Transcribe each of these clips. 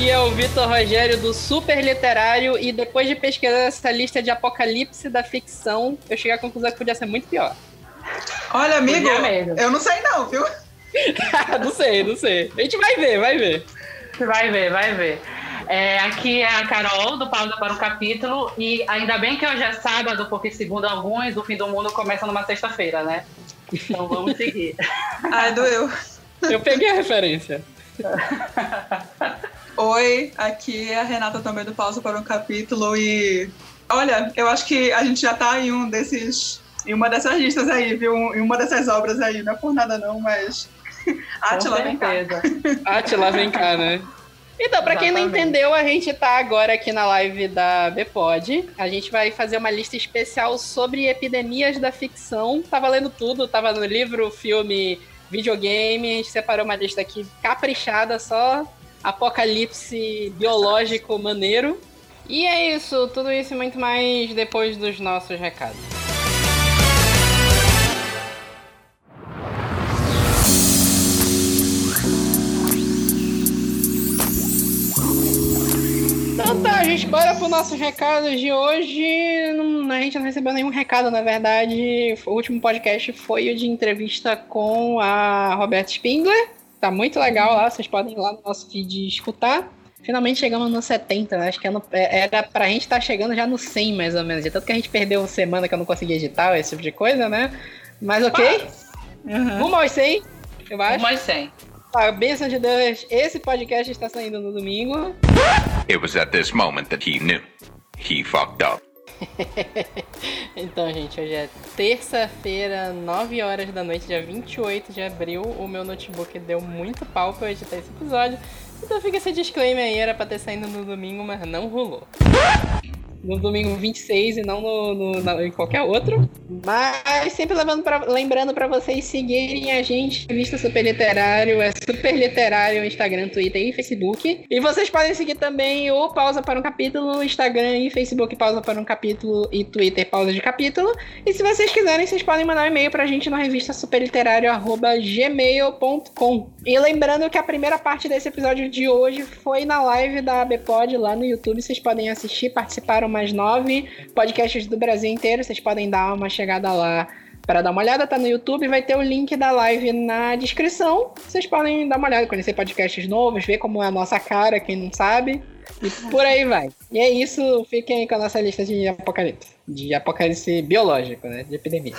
Aqui é o Vitor Rogério do Super Literário e depois de pesquisar essa lista de apocalipse da ficção, eu cheguei à conclusão que podia ser muito pior. Olha, amigo, eu não sei não, viu? não sei, não sei. A gente vai ver, vai ver. Vai ver, vai ver. É, aqui é a Carol, do Pausa para um Capítulo, e ainda bem que hoje é sábado, porque segundo alguns, o fim do mundo começa numa sexta-feira, né? Então vamos seguir. Ai, doeu. Eu peguei a referência. Oi, aqui é a Renata também do Pausa para um Capítulo, e olha, eu acho que a gente já tá em um desses. Em uma dessas listas aí, viu? Em uma dessas obras aí, não é por nada não, mas. Atila, vem cá. Atila, vem cá, né? Então, para quem não entendeu, a gente tá agora aqui na live da Bpod. A gente vai fazer uma lista especial sobre epidemias da ficção. Tá valendo tudo, tava no livro, filme, videogame. A gente separou uma lista aqui caprichada, só apocalipse biológico maneiro. E é isso, tudo isso e muito mais depois dos nossos recados. Então tá, gente, bora pro nossos recados de hoje. Não, a gente não recebeu nenhum recado, na verdade. O último podcast foi o de entrevista com a Roberta Spindler. Tá muito legal lá, vocês podem ir lá no nosso feed escutar. Finalmente chegamos no 70, né? Acho que é era pra gente estar tá chegando já no 100, mais ou menos. De tanto que a gente perdeu uma semana que eu não consegui editar, esse tipo de coisa, né? Mas ok. Uhum. Rumo aos 100, eu acho. Rumo aos 100. A bênção de Deus, esse podcast está saindo no domingo. It was at this moment that he knew. He fucked up. então, gente, hoje é terça-feira, 9 horas da noite, dia 28 de abril. O meu notebook deu muito pau pra eu editar esse episódio. Então fica esse disclaimer aí, era pra ter saído no domingo, mas não rolou no domingo 26 e não no, no, no, em qualquer outro. Mas sempre pra, lembrando para vocês seguirem a gente, Vista Super Literário, é Super Literário, Instagram, Twitter e Facebook. E vocês podem seguir também o Pausa para um Capítulo, Instagram e Facebook Pausa para um Capítulo e Twitter Pausa de Capítulo. E se vocês quiserem, vocês podem mandar um e-mail pra gente na revista superliterário.gmail.com. E lembrando que a primeira parte desse episódio de hoje foi na live da ABPOD lá no YouTube. Vocês podem assistir, participaram mais nove podcasts do Brasil inteiro. Vocês podem dar uma chegada lá para dar uma olhada. Tá no YouTube, vai ter o link da live na descrição. Vocês podem dar uma olhada, conhecer podcasts novos, ver como é a nossa cara, quem não sabe. E por aí vai. E é isso, fiquem com a nossa lista de apocalipse. De apocalipse biológico, né? De epidemia.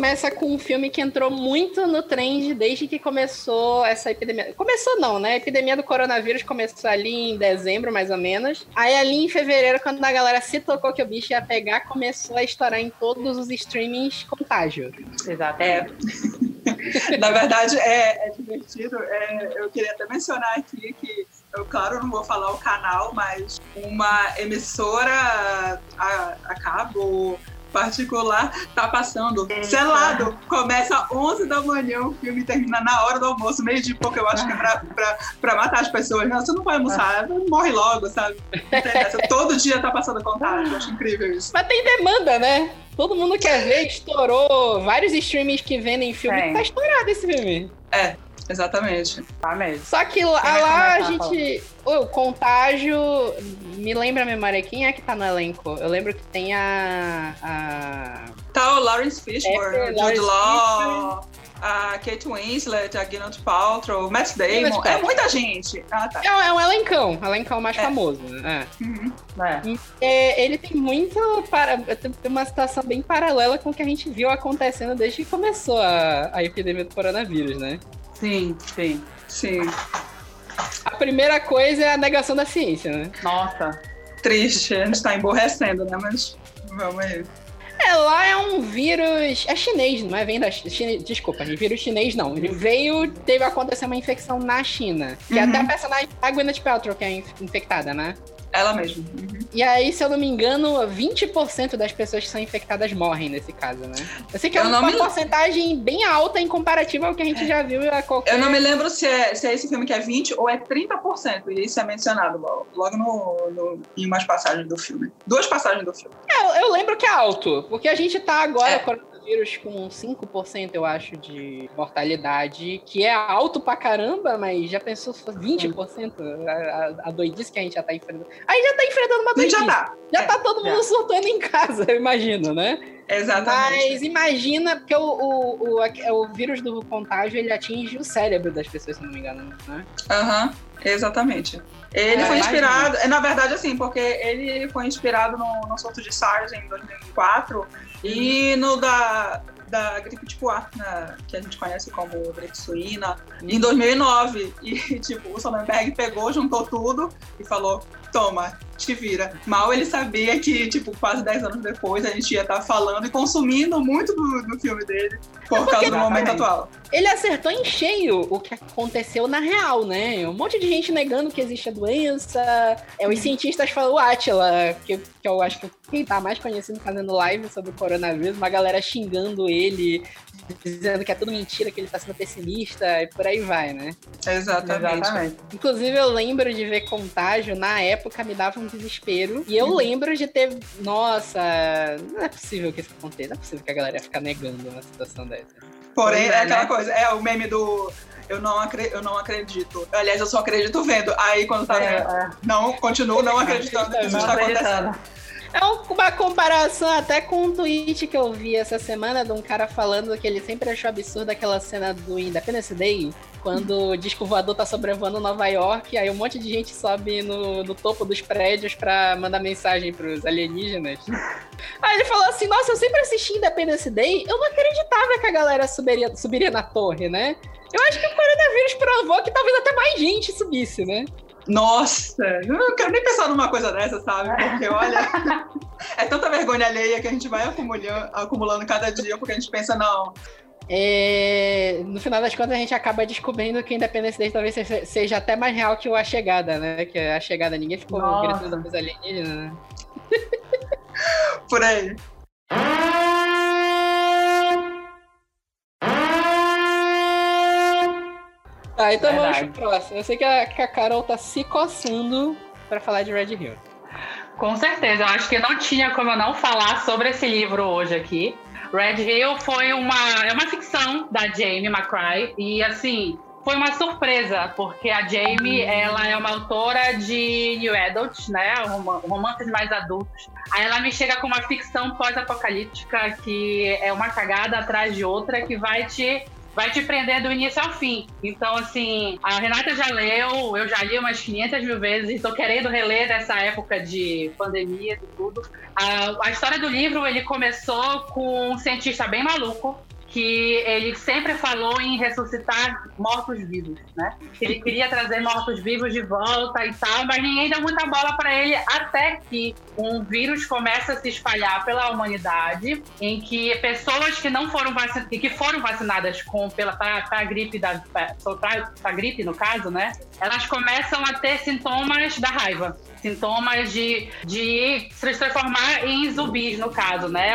Começa com um filme que entrou muito no trend desde que começou essa epidemia. Começou não, né? A epidemia do coronavírus começou ali em dezembro, mais ou menos. Aí ali em fevereiro, quando a galera se tocou que o bicho ia pegar, começou a estourar em todos os streamings contágio. Exato. É. Na verdade, é, é divertido. É, eu queria até mencionar aqui que eu, claro, não vou falar o canal, mas uma emissora a, a cabo particular tá passando selado. Começa 11 da manhã o filme termina na hora do almoço, meio de pouco, eu acho que é pra, pra, pra matar as pessoas. Não, você não vai almoçar, morre logo, sabe? Todo dia tá passando contato, eu acho incrível isso. Mas tem demanda, né? Todo mundo quer ver, estourou vários streamings que vendem filme. É. Tá estourado esse filme. É, Exatamente. Tá mesmo. Só que lá, lá a gente. O contágio. Me lembra a memória quem é que tá no elenco? Eu lembro que tem a. a... Tá o Lawrence Fishburne, o Jude Law. A Kate Winslet, a Gwyneth Paltrow, Matt Damon, é muita gente. Ah, tá. é, é um elencão, elencão mais é. famoso. Né? É. Uhum. É. é. ele tem muito para, tem uma situação bem paralela com o que a gente viu acontecendo desde que começou a, a epidemia do coronavírus, né? Sim, sim, sim. A primeira coisa é a negação da ciência, né? Nossa. Triste, a gente tá emborrecendo, né? Mas vamos aí. É, lá é um vírus. É chinês, não é? Vem da China. Desculpa, vírus chinês não. Ele veio, teve acontecer uma infecção na China. Que uhum. até a personagem a Gwyneth Paltrow que é infectada, né? Ela mesma. Uhum. E aí, se eu não me engano, 20% das pessoas que são infectadas morrem nesse caso, né? Eu sei que é uma me- porcentagem bem alta em comparativo ao que a gente já viu a qualquer... Eu não me lembro se é, se é esse filme que é 20 ou é 30%. E isso é mencionado logo, logo no, no- em umas passagens do filme. Duas passagens do filme. É, eu lembro que é alto, porque a gente tá agora, É. coronavírus, com 5%, eu acho, de mortalidade, que é alto pra caramba, mas já pensou se fosse 20%? A, a, a doidice que a gente já tá enfrentando. Aí já tá enfrentando uma doidice. já tá. Já É, tá todo mundo já. surtando em casa, eu imagino, né? Exatamente. Mas imagina, porque o, o, o, o vírus do contágio, ele atinge o cérebro das pessoas, se não me engano, né? Aham, exatamente. Ele É, foi imagina. inspirado, é, na verdade, assim, porque ele foi inspirado no, no surto de SARS em 2004 e no da, da gripe tipo A, né, que a gente conhece como gripe suína, em 2009. E, tipo, o Sonnenberg pegou, juntou tudo e falou, toma, te vira. Mal ele sabia que, tipo, quase 10 anos depois a gente ia estar falando e consumindo muito do, do filme dele por causa do momento Exatamente. atual. Ele acertou em cheio o que aconteceu na real, né? Um monte de gente negando que existe a doença. É, os cientistas falam, o Atila, que, que eu acho que quem tá mais conhecido fazendo live sobre o coronavírus, uma galera xingando ele, dizendo que é tudo mentira, que ele tá sendo pessimista e por aí vai, né? Exatamente. Exatamente. Inclusive, eu lembro de ver contágio, na época me dava um desespero. E eu Uhum. lembro de ter. Nossa, não é possível que isso aconteça. Não é possível que a galera ficar negando uma situação dessa. Porém, é, é, aquela né? coisa, é o meme do eu não, acre- eu não acredito. Aliás, eu só acredito vendo. Aí quando tá É, é, não, continuo não acreditando que isso está acontecendo. É uma comparação até com um tweet que eu vi essa semana de um cara falando que ele sempre achou absurdo aquela cena do Independence Day, quando o disco voador tá sobrevoando Nova York, aí um monte de gente sobe no, no topo dos prédios pra mandar mensagem pros alienígenas. Aí ele falou assim: Nossa, eu sempre assisti Independence Day, eu não acreditava que a galera subiria, subiria na torre, né? Eu acho que o coronavírus provou que talvez até mais gente subisse, né? Nossa, eu não quero nem pensar numa coisa dessa, sabe? Porque olha, é tanta vergonha alheia que a gente vai acumulando, acumulando cada dia, porque a gente pensa, não, É, no final das contas, a gente acaba descobrindo que a Independence Day talvez seja, até mais real que o A Chegada, né? Que a Chegada ninguém ficou Nossa. gritando dos alienígenas, né? por aí. Tá, então vamos Verdade. pro próximo. Eu sei que a, que a Carol tá se coçando pra falar de Red Hill. Com certeza, eu acho que não tinha como eu não falar sobre esse livro hoje aqui. Red Hill foi uma, é uma ficção da Jamie McCry e assim foi uma surpresa porque a Jamie ela é uma autora de new adult, né, Roma- romances mais adultos. Aí ela me chega com uma ficção pós-apocalíptica que é uma cagada atrás de outra que vai te vai te prender do início ao fim. Então, assim, a Renata já leu, eu já li umas 500 mil vezes, estou querendo reler dessa época de pandemia e tudo. A, a história do livro, ele começou com um cientista bem maluco, que ele sempre falou em ressuscitar mortos-vivos, né? Ele queria trazer mortos-vivos de volta e tal, mas ninguém deu muita bola para ele até que um vírus começa a se espalhar pela humanidade, em que pessoas que não foram vacinadas, que foram vacinadas com pela para a gripe da para a gripe no caso, né? Elas começam a ter sintomas da raiva sintomas de, de se transformar em zumbis, no caso, né?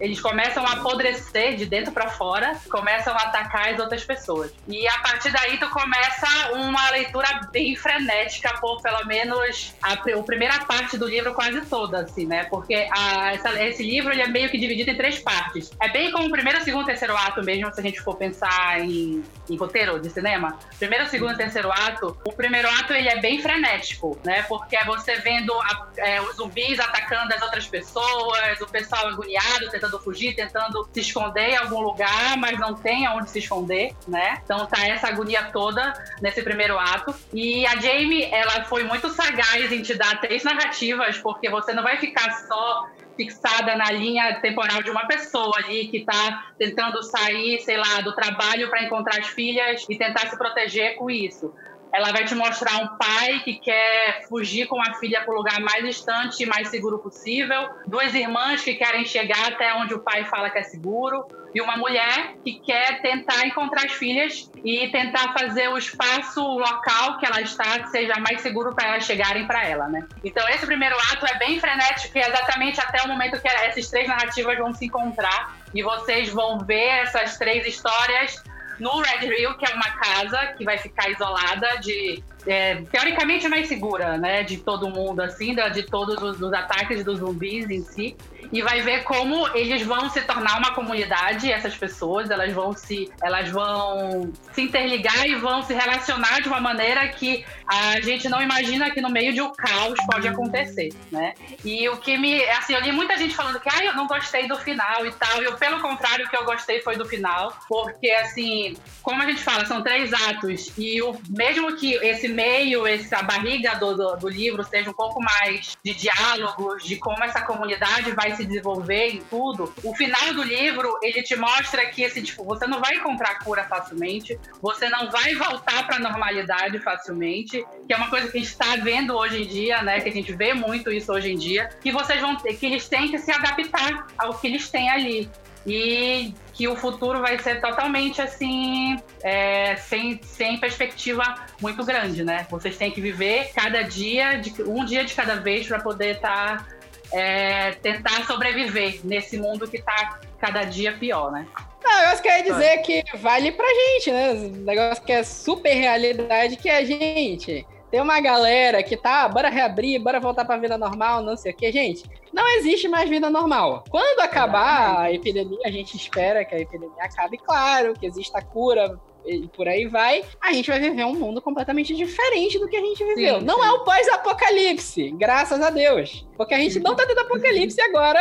Eles começam a apodrecer de dentro para fora, começam a atacar as outras pessoas. E a partir daí tu começa uma leitura bem frenética por pelo menos a, a primeira parte do livro quase toda, assim, né? Porque a- essa- esse livro ele é meio que dividido em três partes. É bem como o primeiro, segundo e terceiro ato mesmo, se a gente for pensar em, em roteiro de cinema. Primeiro, segundo e terceiro ato, o primeiro ato ele é bem frenético, né? Porque é você vendo a- é, os zumbis atacando as outras pessoas, o pessoal agoniado, tentando fugir, tentando se esconder em algum lugar, mas não tem aonde se esconder, né? Então tá essa agonia toda nesse primeiro ato. E a Jamie, ela foi muito sagaz em te dar três narrativas, porque você não vai ficar só fixada na linha temporal de uma pessoa ali que tá tentando sair, sei lá, do trabalho para encontrar as filhas e tentar se proteger com isso. Ela vai te mostrar um pai que quer fugir com a filha para o lugar mais distante e mais seguro possível, duas irmãs que querem chegar até onde o pai fala que é seguro, e uma mulher que quer tentar encontrar as filhas e tentar fazer o espaço, o local que ela está seja mais seguro para elas chegarem para ela, né? Então esse primeiro ato é bem frenético e é exatamente até o momento que essas três narrativas vão se encontrar. E vocês vão ver essas três histórias no Red Hill, que é uma casa que vai ficar isolada de é, teoricamente mais segura, né, de todo mundo assim, de todos os, os ataques dos zumbis em si e vai ver como eles vão se tornar uma comunidade, essas pessoas, elas vão se elas vão se interligar e vão se relacionar de uma maneira que a gente não imagina que no meio de um caos pode acontecer, né? E o que me, assim, eu li muita gente falando que ah, eu não gostei do final e tal, e eu pelo contrário, o que eu gostei foi do final, porque assim, como a gente fala, são três atos e o mesmo que esse meio, essa barriga do, do, do livro seja um pouco mais de diálogos, de como essa comunidade vai se desenvolver em tudo, o final do livro, ele te mostra que esse tipo, você não vai encontrar cura facilmente, você não vai voltar para a normalidade facilmente, que é uma coisa que a gente está vendo hoje em dia, né? Que a gente vê muito isso hoje em dia, que vocês vão ter, que eles têm que se adaptar ao que eles têm ali. E que o futuro vai ser totalmente assim, é, sem, sem perspectiva muito grande, né? Vocês têm que viver cada dia, de, um dia de cada vez, para poder estar. Tá é, tentar sobreviver nesse mundo que tá cada dia pior, né? Não, o negócio quer dizer que vale pra gente, né? O negócio que é super realidade que é a gente. Tem uma galera que tá, bora reabrir, bora voltar pra vida normal, não sei o que. Gente, não existe mais vida normal. Quando acabar a epidemia, a gente espera que a epidemia acabe, claro, que exista cura e por aí vai, a gente vai viver um mundo completamente diferente do que a gente viveu. Sim, não sim. é o pós-apocalipse, graças a Deus. Porque a gente não tá tendo apocalipse agora,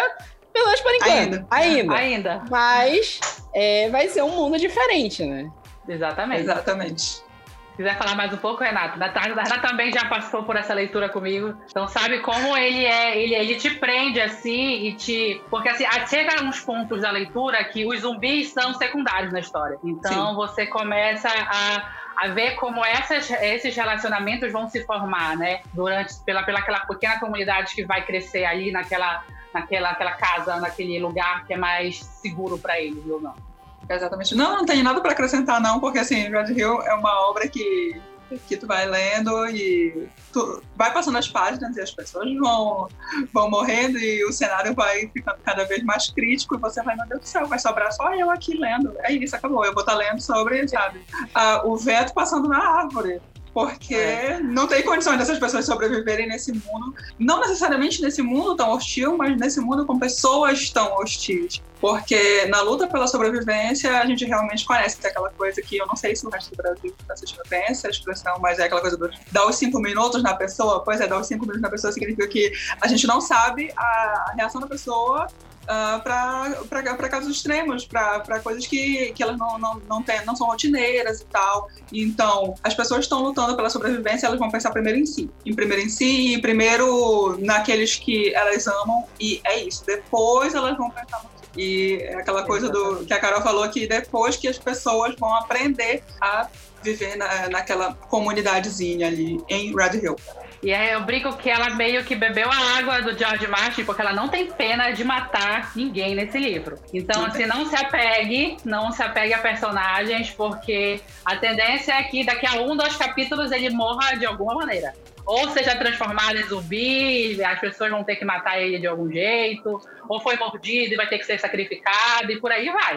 pelo menos por enquanto. Ainda. Ainda. Ainda. Mas é, vai ser um mundo diferente, né? Exatamente. Exatamente quiser falar mais um pouco, Renato. Renato também já passou por essa leitura comigo. Então sabe como ele é, ele, ele te prende assim e te. Porque assim, chega uns pontos da leitura que os zumbis são secundários na história. Então Sim. você começa a, a ver como essas, esses relacionamentos vão se formar, né? Durante, pela, pela aquela pequena comunidade que vai crescer ali naquela, naquela, naquela casa, naquele lugar que é mais seguro para eles, ou não. Exatamente. Não, não tenho nada para acrescentar, não, porque assim, Red Hill é uma obra que, que tu vai lendo e tu vai passando as páginas e as pessoas vão, vão morrendo e o cenário vai ficando cada vez mais crítico e você vai, meu Deus do céu, vai sobrar só eu aqui lendo. É isso, acabou. Eu vou estar lendo sobre, sabe, uh, o vento passando na árvore porque é. não tem condições dessas pessoas sobreviverem nesse mundo, não necessariamente nesse mundo tão hostil, mas nesse mundo com pessoas tão hostis. Porque na luta pela sobrevivência a gente realmente conhece aquela coisa que eu não sei se o resto do Brasil está assistindo tem essa expressão, mas é aquela coisa do dar os cinco minutos na pessoa. Pois é, dar os cinco minutos na pessoa significa que a gente não sabe a reação da pessoa uh, para casos extremos, para coisas que, que elas não, não, não, tem, não são rotineiras e tal. Então, as pessoas estão lutando pela sobrevivência, elas vão pensar primeiro em si. Em primeiro em si e primeiro naqueles que elas amam, e é isso. Depois elas vão pensar no e é aquela coisa do que a Carol falou que depois que as pessoas vão aprender a viver na, naquela comunidadezinha ali em Red Hill. E aí eu brinco que ela meio que bebeu a água do George Martin, porque ela não tem pena de matar ninguém nesse livro. Então, assim, não se apegue, não se apegue a personagens, porque a tendência é que daqui a um, dois capítulos ele morra de alguma maneira. Ou seja transformado em zumbi, as pessoas vão ter que matar ele de algum jeito, ou foi mordido e vai ter que ser sacrificado, e por aí vai.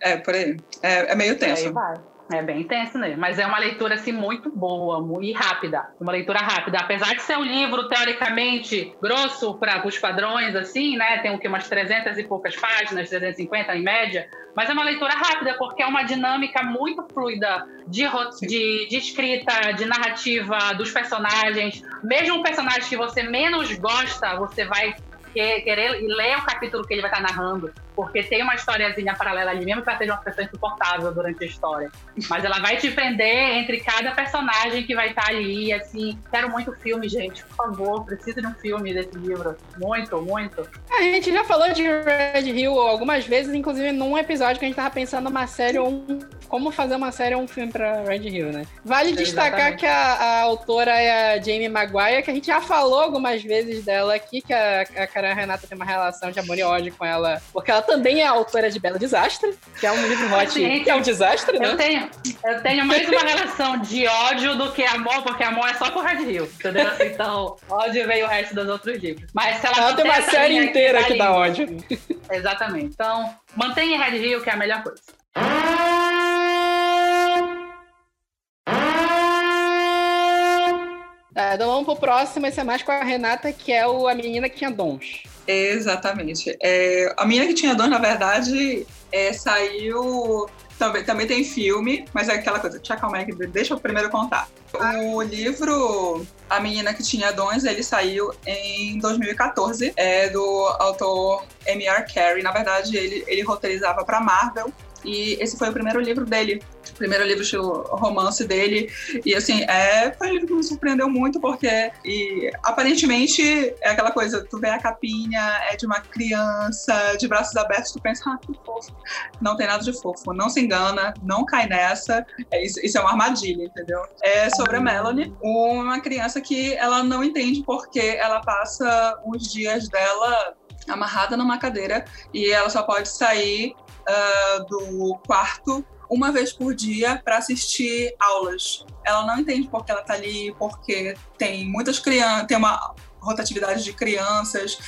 É, por aí. É, é meio tenso. Por aí vai. É bem intenso, né? Mas é uma leitura assim muito boa e rápida. Uma leitura rápida. Apesar de ser um livro teoricamente grosso para os padrões, assim, né? Tem o que umas 300 e poucas páginas, 350 em média. Mas é uma leitura rápida porque é uma dinâmica muito fluida de, de, de escrita, de narrativa dos personagens. Mesmo um personagem que você menos gosta, você vai querer ler o capítulo que ele vai estar narrando, porque tem uma historiazinha paralela ali, mesmo que ela seja uma pessoa insuportável durante a história. Mas ela vai te prender entre cada personagem que vai estar ali, assim. Quero muito filme, gente, por favor, preciso de um filme desse livro. Muito, muito. A gente já falou de Red Hill algumas vezes, inclusive num episódio que a gente tava pensando numa série ou um como fazer uma série ou um filme pra Red Hill, né? Vale destacar que a, a, autora é a Jamie Maguire, que a gente já falou algumas vezes dela aqui, que a, a Karen Renata tem uma relação de amor e ódio com ela, porque ela também é autora de Belo Desastre, que é um livro hot, que é um desastre, né? Eu tenho, eu tenho mais uma relação de ódio do que amor, porque amor é só com Red Hill, entendeu? Então, ódio veio o resto dos outros livros. Mas se ela, ela tem uma série inteira que dá ódio. Exatamente. Então, mantenha Red Hill, que é a melhor coisa. É, então vamos pro próximo, esse é mais com a Renata, que é o, a menina que tinha dons. Exatamente. É, a menina que tinha dons, na verdade, é, saiu. Também, também tem filme, mas é aquela coisa, tia, calma aí, deixa eu primeiro contar. O livro A Menina que Tinha Dons, ele saiu em 2014, é do autor M.R. Carey. Na verdade, ele, ele roteirizava para Marvel, e esse foi o primeiro livro dele, o primeiro livro romance dele. E assim, é, foi um livro que me surpreendeu muito, porque e, aparentemente é aquela coisa, tu vê a capinha, é de uma criança de braços abertos, tu pensa, ah, que fofo. Não tem nada de fofo, não se engana, não cai nessa. É, isso, isso é uma armadilha, entendeu? É sobre a Melanie, uma criança que ela não entende porque ela passa os dias dela amarrada numa cadeira e ela só pode sair uh, do quarto uma vez por dia para assistir aulas. Ela não entende porque ela está ali, porque tem muitas crianças, tem uma rotatividade de crianças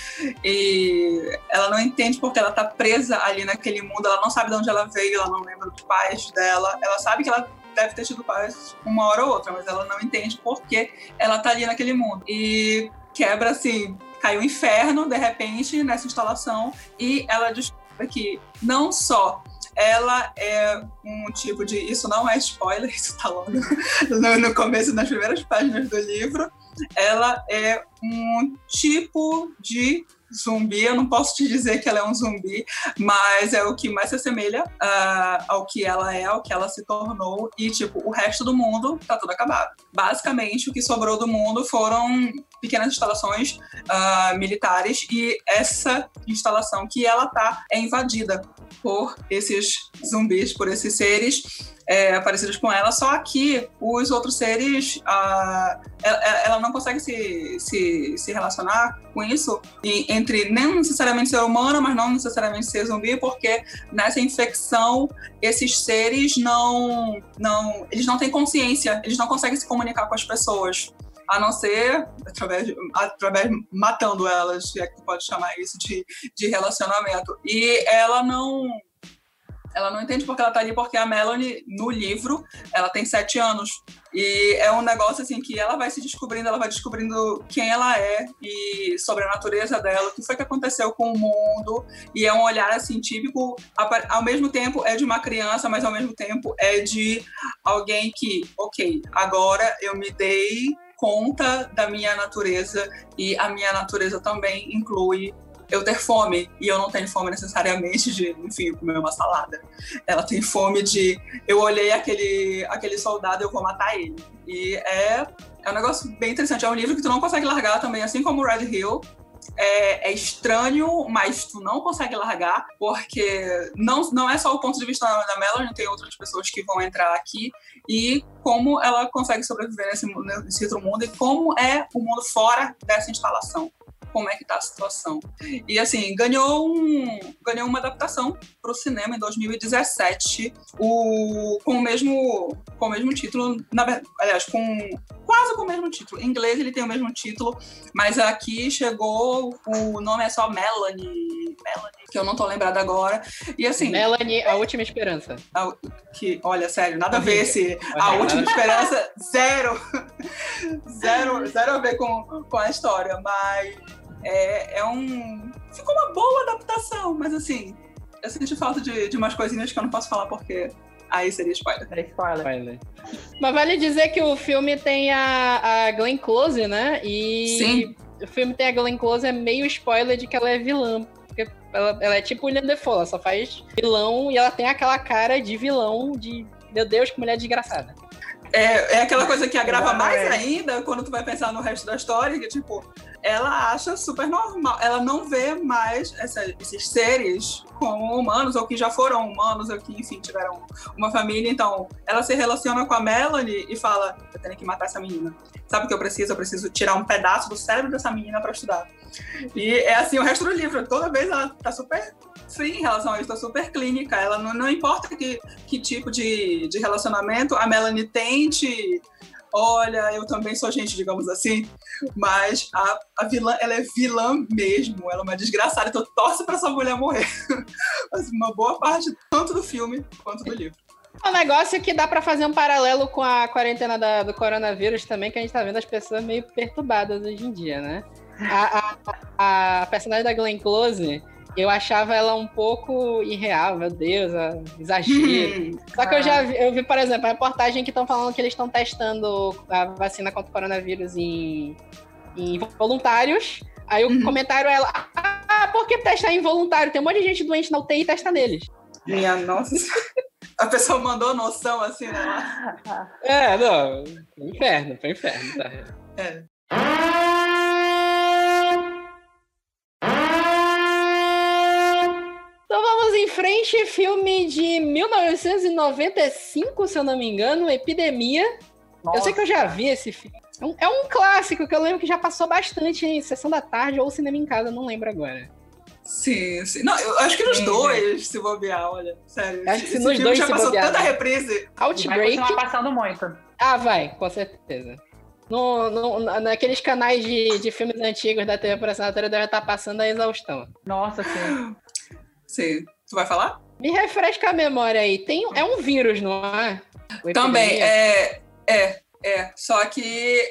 e ela não entende porque ela está presa ali naquele mundo, ela não sabe de onde ela veio, ela não lembra dos pais dela, ela sabe que ela deve ter tido pais uma hora ou outra, mas ela não entende porque ela está ali naquele mundo. E quebra assim, cai o inferno de repente nessa instalação e ela descobre que não só ela é um tipo de. Isso não é spoiler, isso tá logo no, no começo, nas primeiras páginas do livro. Ela é um tipo de zumbi. Eu não posso te dizer que ela é um zumbi, mas é o que mais se assemelha uh, ao que ela é, ao que ela se tornou. E, tipo, o resto do mundo tá tudo acabado. Basicamente, o que sobrou do mundo foram pequenas instalações uh, militares e essa instalação que ela tá é invadida por esses zumbis, por esses seres é, parecidos com ela, só que os outros seres, ela, ela, não consegue se, se, se relacionar com isso, e, entre nem necessariamente ser humana, mas não necessariamente ser zumbi, porque nessa infecção esses seres não, não, eles não têm consciência, eles não conseguem se comunicar com as pessoas a não ser através, através matando elas, se é que pode chamar isso de, de relacionamento. E ela não ela não entende porque ela tá ali, porque a Melanie, no livro, ela tem sete anos. E é um negócio assim que ela vai se descobrindo, ela vai descobrindo quem ela é e sobre a natureza dela, o que foi que aconteceu com o mundo. E é um olhar assim típico, ao mesmo tempo é de uma criança, mas ao mesmo tempo é de alguém que, ok, agora eu me dei conta da minha natureza e a minha natureza também inclui eu ter fome, e eu não tenho fome necessariamente de, enfim, comer uma salada. Ela tem fome de, eu olhei aquele, aquele soldado, eu vou matar ele. E é, é um negócio bem interessante. É um livro que tu não consegue largar também, assim como Red Hill. É, é, estranho, mas tu não consegue largar, porque não, não é só o ponto de vista da Melanie, tem outras pessoas que vão entrar aqui, e como ela consegue sobreviver nesse, nesse outro mundo, e como é o mundo fora dessa instalação como é que tá a situação. E assim, ganhou, um, ganhou uma adaptação para o cinema em 2017, o, com, o mesmo, com o mesmo título, na, aliás, com quase com o mesmo título. Em inglês ele tem o mesmo título, mas aqui chegou, o nome é só Melanie, Melanie, que eu não tô lembrada agora. E assim. Melanie, a última esperança. A, que, olha, sério, nada a ver esse. A última esperança, zero. zero, zero a ver com, com a história, mas é, é um. Ficou uma boa adaptação, mas assim, eu senti falta de, de umas coisinhas que eu não posso falar porque aí seria spoiler. É spoiler. Mas vale dizer que o filme tem a, a Glenn Close, né? E Sim. o filme tem a Glenn Close, é meio spoiler de que ela é vilã. Porque ela, ela é tipo William Defoe, ela só faz vilão e ela tem aquela cara de vilão de. Meu Deus, que mulher desgraçada. É, é aquela coisa que agrava mais ainda quando tu vai pensar no resto da história, que tipo, ela acha super normal. Ela não vê mais essa, esses seres como humanos, ou que já foram humanos, ou que, enfim, tiveram uma família. Então, ela se relaciona com a Melanie e fala: Eu tenho que matar essa menina. Sabe o que eu preciso? Eu preciso tirar um pedaço do cérebro dessa menina para estudar. E é assim o resto do livro. Toda vez ela tá super free em relação a isso, tá super clínica. Ela não, não importa que, que tipo de, de relacionamento a Melanie tente olha, eu também sou gente, digamos assim, mas a, a vilã, ela é vilã mesmo, ela é uma desgraçada, então torce para essa mulher morrer. mas uma boa parte, tanto do filme quanto do livro. É um negócio que dá para fazer um paralelo com a quarentena da, do coronavírus também, que a gente tá vendo as pessoas meio perturbadas hoje em dia, né? A, a, a personagem da Glenn Close, eu achava ela um pouco irreal, meu Deus, exagero. Só que eu já vi, eu vi, por exemplo, a reportagem que estão falando que eles estão testando a vacina contra o coronavírus em, em voluntários. Aí o uhum. comentário é ela, ah, por que testar em voluntário? Tem um monte de gente doente na UTI e testa neles. Minha nossa. A pessoa mandou noção assim, né? É, não. Foi inferno, foi inferno, tá? É. Então vamos em frente, filme de 1995, se eu não me engano, Epidemia. Nossa. Eu sei que eu já vi esse filme. É um, é um, clássico que eu lembro que já passou bastante em sessão da tarde ou cinema em casa, não lembro agora. Sim, sim. Não, eu acho que nos sim, dois, se bobear, olha. Sério. Acho que se nos dois já se passou bobear, tanta reprise. Outbreak. Vai passando muito. Ah, vai, com certeza. No, no, naqueles canais de, de filmes antigos da TV por assinatura deve estar passando a exaustão. Nossa, sim. Sim. Tu vai falar? Me refresca a memória aí. Tem, é um vírus, não é? Também, é, é. É, só que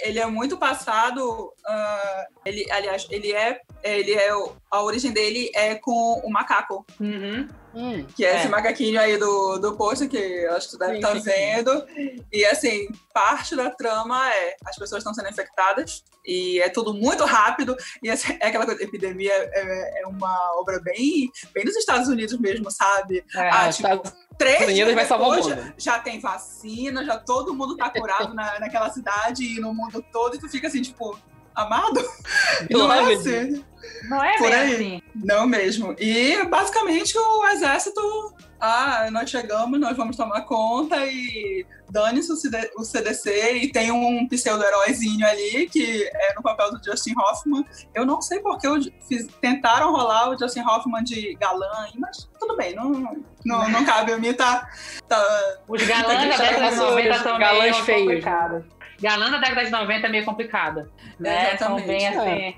ele é muito passado. Uh, ele, aliás, ele é, ele é. A origem dele é com o macaco. Uhum. Hum, que é, é, esse macaquinho aí do, do post que acho que tu deve estar tá vendo. E assim, parte da trama é as pessoas estão sendo infectadas e é tudo muito rápido. E assim, é aquela coisa, epidemia é, é, uma obra bem, bem dos Estados Unidos mesmo, sabe? É, ah, tipo, Estados três Unidos vai salvar o mundo. Já, já, tem vacina, já todo mundo tá curado na, naquela cidade e no mundo todo, e tu fica assim, tipo, amado? Não é assim. Não é Por aí. assim. Não mesmo. E basicamente o exército. Ah, nós chegamos, nós vamos tomar conta e dane-se o CDC e tem um pseudo-heróizinho ali que é no papel do Justin Hoffman. Eu não sei porque fiz, tentaram rolar o Justin Hoffman de galã, mas tudo bem, não, não, não cabe a mim, tá. tá Os galãs tá da década de 90 são galãs feios. Galã da década de 90 é meio complicado. Né? São bem assim. É.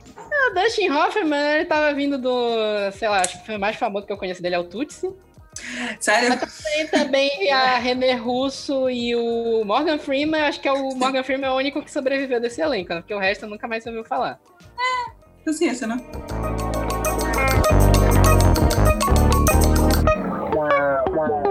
o Dustin Hoffman, ele tava vindo do, sei lá, acho que o filme mais famoso que eu conheço dele é o Tutsi. Sério? Mas também, também a René Russo e o Morgan Freeman, acho que é o Morgan Freeman é o único que sobreviveu desse elenco, né? porque o resto nunca mais ouviu falar. É, paciência, né? seguindo a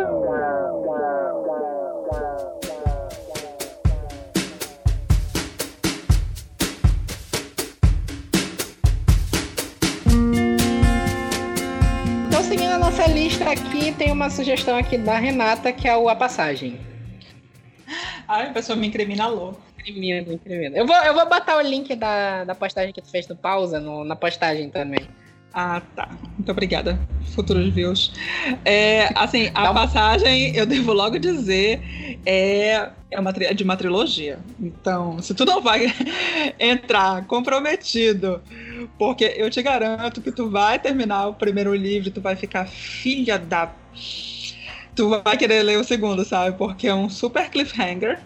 nossa lista aqui, tem uma sugestão aqui da Renata, que é o A Passagem. Ai, a pessoa me incriminou. Incrimina, incrimina. Eu vou, eu vou botar o link da, da postagem que tu fez no pausa no, na postagem também. Ah, tá. Muito obrigada, futuros views. É, assim, a passagem, eu devo logo dizer, é, é uma, de uma trilogia. Então, se tu não vai entrar comprometido, porque eu te garanto que tu vai terminar o primeiro livro, tu vai ficar filha da. Tu vai querer ler o segundo, sabe? Porque é um super cliffhanger.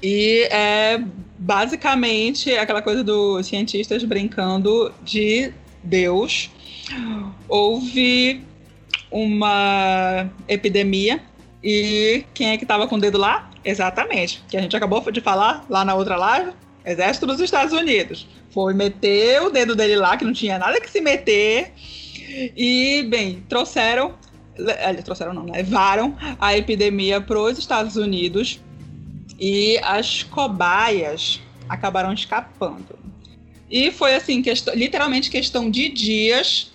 E é basicamente aquela coisa dos cientistas brincando de Deus houve uma epidemia e quem é que estava com o dedo lá? Exatamente, que a gente acabou de falar lá na outra live, Exército dos Estados Unidos. Foi meter o dedo dele lá, que não tinha nada que se meter, e, bem, trouxeram, eles trouxeram não, levaram a epidemia para os Estados Unidos e as cobaias acabaram escapando. E foi assim, questão, literalmente questão de dias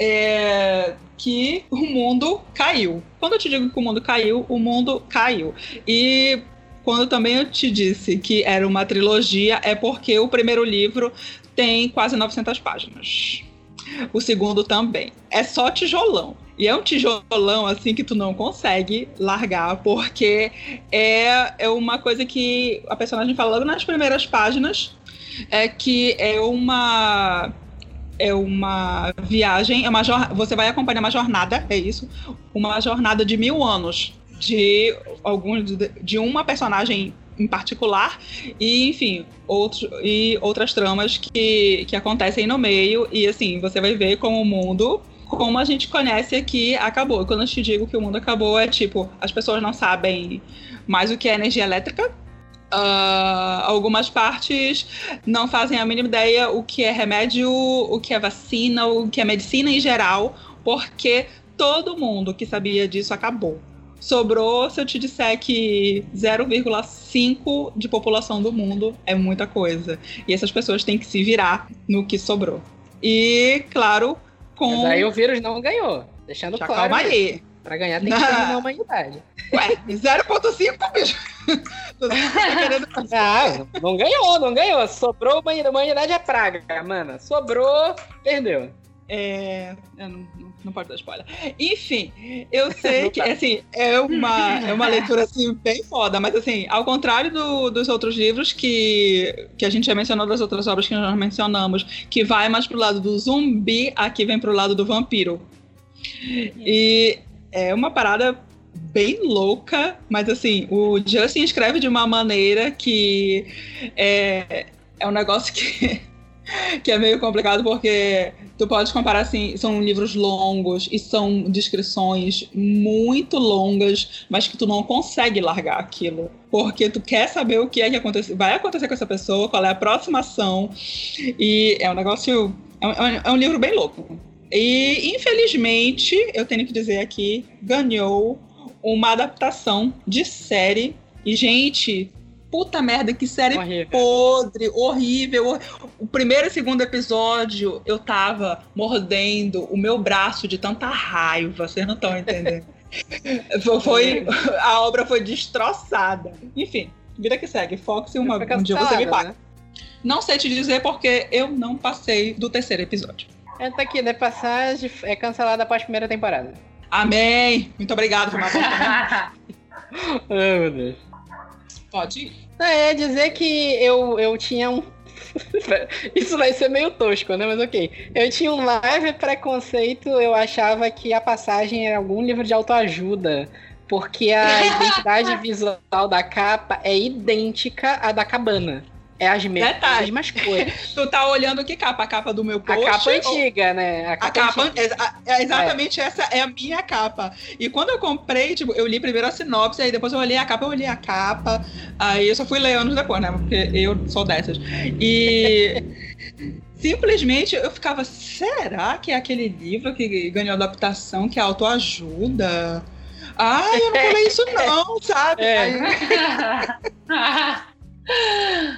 é, que o mundo caiu. Quando eu te digo que o mundo caiu, o mundo caiu. E quando também eu te disse que era uma trilogia, é porque o primeiro livro tem quase 900 páginas. O segundo também. É só tijolão. E é um tijolão assim que tu não consegue largar, porque é, é uma coisa que a personagem fala logo nas primeiras páginas. É que é uma é uma viagem, é uma você vai acompanhar uma jornada, é isso, uma jornada de mil anos de alguns de uma personagem em particular e enfim outros e outras tramas que, que acontecem no meio e assim você vai ver como o mundo como a gente conhece aqui acabou. Quando eu te digo que o mundo acabou é tipo as pessoas não sabem mais o que é energia elétrica Uh, algumas partes não fazem a mínima ideia o que é remédio, o que é vacina, o que é medicina em geral, porque todo mundo que sabia disso acabou. Sobrou, se eu te disser que 0,5 de população do mundo é muita coisa. E essas pessoas têm que se virar no que sobrou. E, claro, com. Mas aí o vírus não ganhou. Deixando Já claro. Calma aí. Pra ganhar tem que eliminar a humanidade. Ué, 0,5, bicho. ah, não ganhou, não ganhou. Sobrou a humanidade é praga, mano. Sobrou, perdeu. É. Não, não, pode dar spoiler. Enfim, eu sei que assim, é uma, é uma leitura assim, bem foda, mas assim, ao contrário do, dos outros livros que, que a gente já mencionou das outras obras que nós mencionamos, que vai mais pro lado do zumbi, aqui vem pro lado do vampiro. E é uma parada bem louca, mas assim, o Justin escreve de uma maneira que é, é um negócio que, que é meio complicado porque tu pode comparar assim, são livros longos e são descrições muito longas, mas que tu não consegue largar aquilo. Porque tu quer saber o que é que acontece, vai acontecer com essa pessoa, qual é a próxima ação. E é um negócio. É um, é um livro bem louco. E, infelizmente, eu tenho que dizer aqui, ganhou uma adaptação de série. E, gente, puta merda, que série horrível. podre, horrível. O primeiro e segundo episódio, eu tava mordendo o meu braço de tanta raiva, vocês não estão entendendo. foi, a obra foi destroçada. Enfim, vida que segue. Fox, uma, um dia você me paga. Né? Não sei te dizer porque eu não passei do terceiro episódio. É, tá aqui, de passagem, é cancelada após a primeira temporada. Amém! Muito obrigado por uma Ai, meu Deus. Pode ir. É, dizer que eu, eu tinha um. Isso vai ser meio tosco, né? Mas ok. Eu tinha um leve preconceito, eu achava que a passagem era algum livro de autoajuda. Porque a identidade visual da capa é idêntica à da cabana. É as, mesmas cores. tu tá olhando que capa? A capa do meu post? A capa antiga, ou... né? A capa, a capa é, exatamente é. essa é a minha capa. E quando eu comprei, tipo, eu li primeiro a sinopse, aí depois eu olhei a capa, eu olhei a capa. Aí eu só fui ler anos depois, né? Porque eu sou dessas. E simplesmente eu ficava, será que é aquele livro que ganhou adaptação, que é autoajuda? Ai, eu não falei isso não, sabe? É. Aí...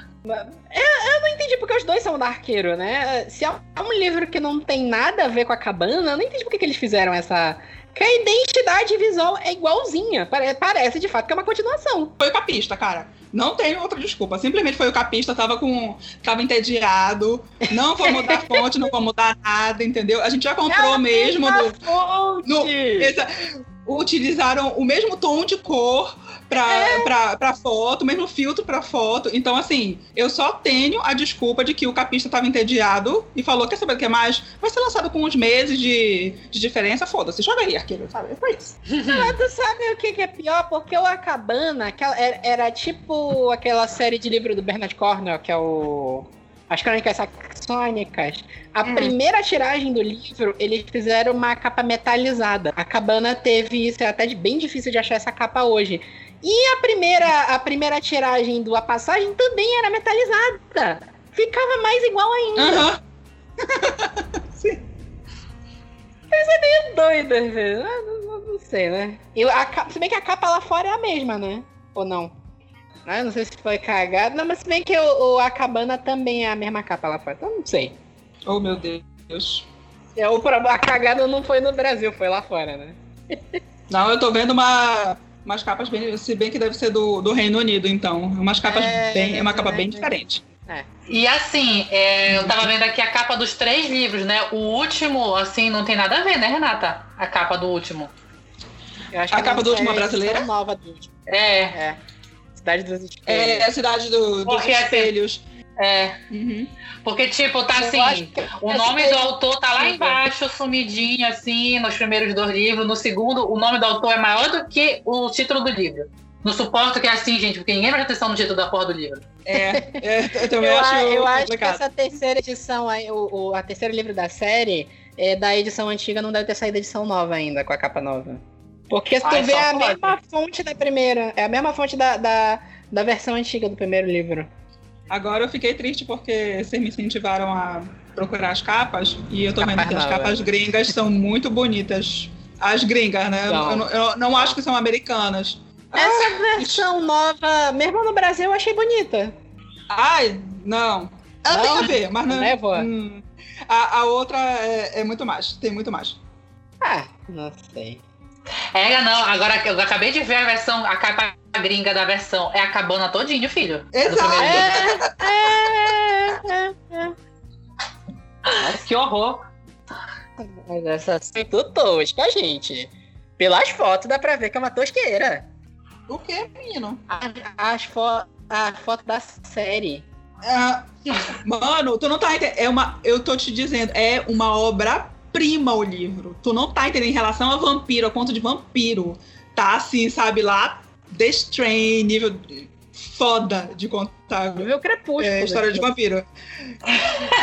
Eu, eu não entendi porque os dois são da arqueiro, né? Se é um livro que não tem nada a ver com a cabana, eu não entendi porque que eles fizeram essa. Que a identidade visual é igualzinha. Parece de fato que é uma continuação. Foi o capista, cara. Não tem outra desculpa. Simplesmente foi o capista, tava com. tava entediado. Não vou mudar a fonte, não vou mudar nada, entendeu? A gente já comprou mesmo. No, fonte. no, essa, utilizaram o mesmo tom de cor pra, é. pra, pra foto, mesmo filtro pra foto. Então, assim, eu só tenho a desculpa de que o capista tava entediado e falou: quer saber o que mais? Vai ser lançado com uns meses de, de diferença, foda-se, joga aí, arqueiro, sabe? Foi isso. Mas tu sabe o que, que é pior? Porque o Acabana aquela, era, era tipo aquela série de livro do Bernard Cornwell, que é o as crônicas saxônicas, a hum. primeira tiragem do livro, eles fizeram uma capa metalizada. A cabana teve isso, é até bem difícil de achar essa capa hoje. E a primeira, a primeira tiragem do A Passagem também era metalizada. Ficava mais igual ainda. Uhum. Sim. Isso é meio doido, às vezes. Ah, não, não, não, sei, né? E a, se bem que a capa lá fora é a mesma, né? Ou não? Ah, não sei se foi cagado. Não, mas se bem que o, o, a cabana também é a mesma capa lá fora. Então não sei. Oh, meu Deus. É, o, a cagada não foi no Brasil, foi lá fora, né? Não, eu tô vendo uma, umas capas bem. Se bem que deve ser do, do Reino Unido, então. Umas capas é, bem. É uma capa bem diferente. É. E assim, é, eu tava vendo aqui a capa dos três livros, né? O último, assim, não tem nada a ver, né, Renata? A capa do último. Eu acho A que capa do último é é brasileira? nova do último. É, É. Cidade dos Espelhos. É a cidade do- dos Porque assim- espelhos. É. Uhum. Porque, tipo, tá Eu assim. que O essa nome daí- do autor tá lá embaixo, sumidinho, assim, nos primeiros dois livros. No segundo, o nome do autor é maior do que o título do livro. Não suporto que é assim, gente, porque ninguém presta atenção no título da porra do livro. É, é, eu também Eu, acho a- eu acho que essa terceira edição, aí, o, o- a terceira livro da série, é, da edição antiga não deve ter saído a edição nova ainda, com a capa nova. Porque se tu Ai, vê é a pode. mesma fonte da primeira, é a mesma fonte da, da, da versão antiga do primeiro livro. Agora eu fiquei triste porque vocês me incentivaram a procurar as capas e eu tô vendo que as capas gringas são muito bonitas. As gringas, né? Eu, São. eu não- eu não acho que são americanas. Essa versão nova, mesmo no Brasil, eu achei bonita. Ai, não. Ela Não? tem a ver, mas não. Não é? Hum. a, a outra é, é muito mais, tem muito mais. Ah, não sei. É, não, agora eu acabei de ver a versão, a capa gringa da versão. É a cabana todinho, filho. Do Exato. É, é, é. Nossa, que horror. Mas essa é tudo tosca, gente. Pelas fotos dá pra ver que é uma tosqueira. O que, menino? A- As fo a foto da série. Ah, mano, tu não tá entendendo. É uma, eu tô te dizendo, é uma obra-prima o livro. Tu não tá entendendo em relação a vampiro, a conto de vampiro. Tá assim, sabe, lá, The Strain, nível foda de contar Viu o Crepúsculo. é, história de vampiro.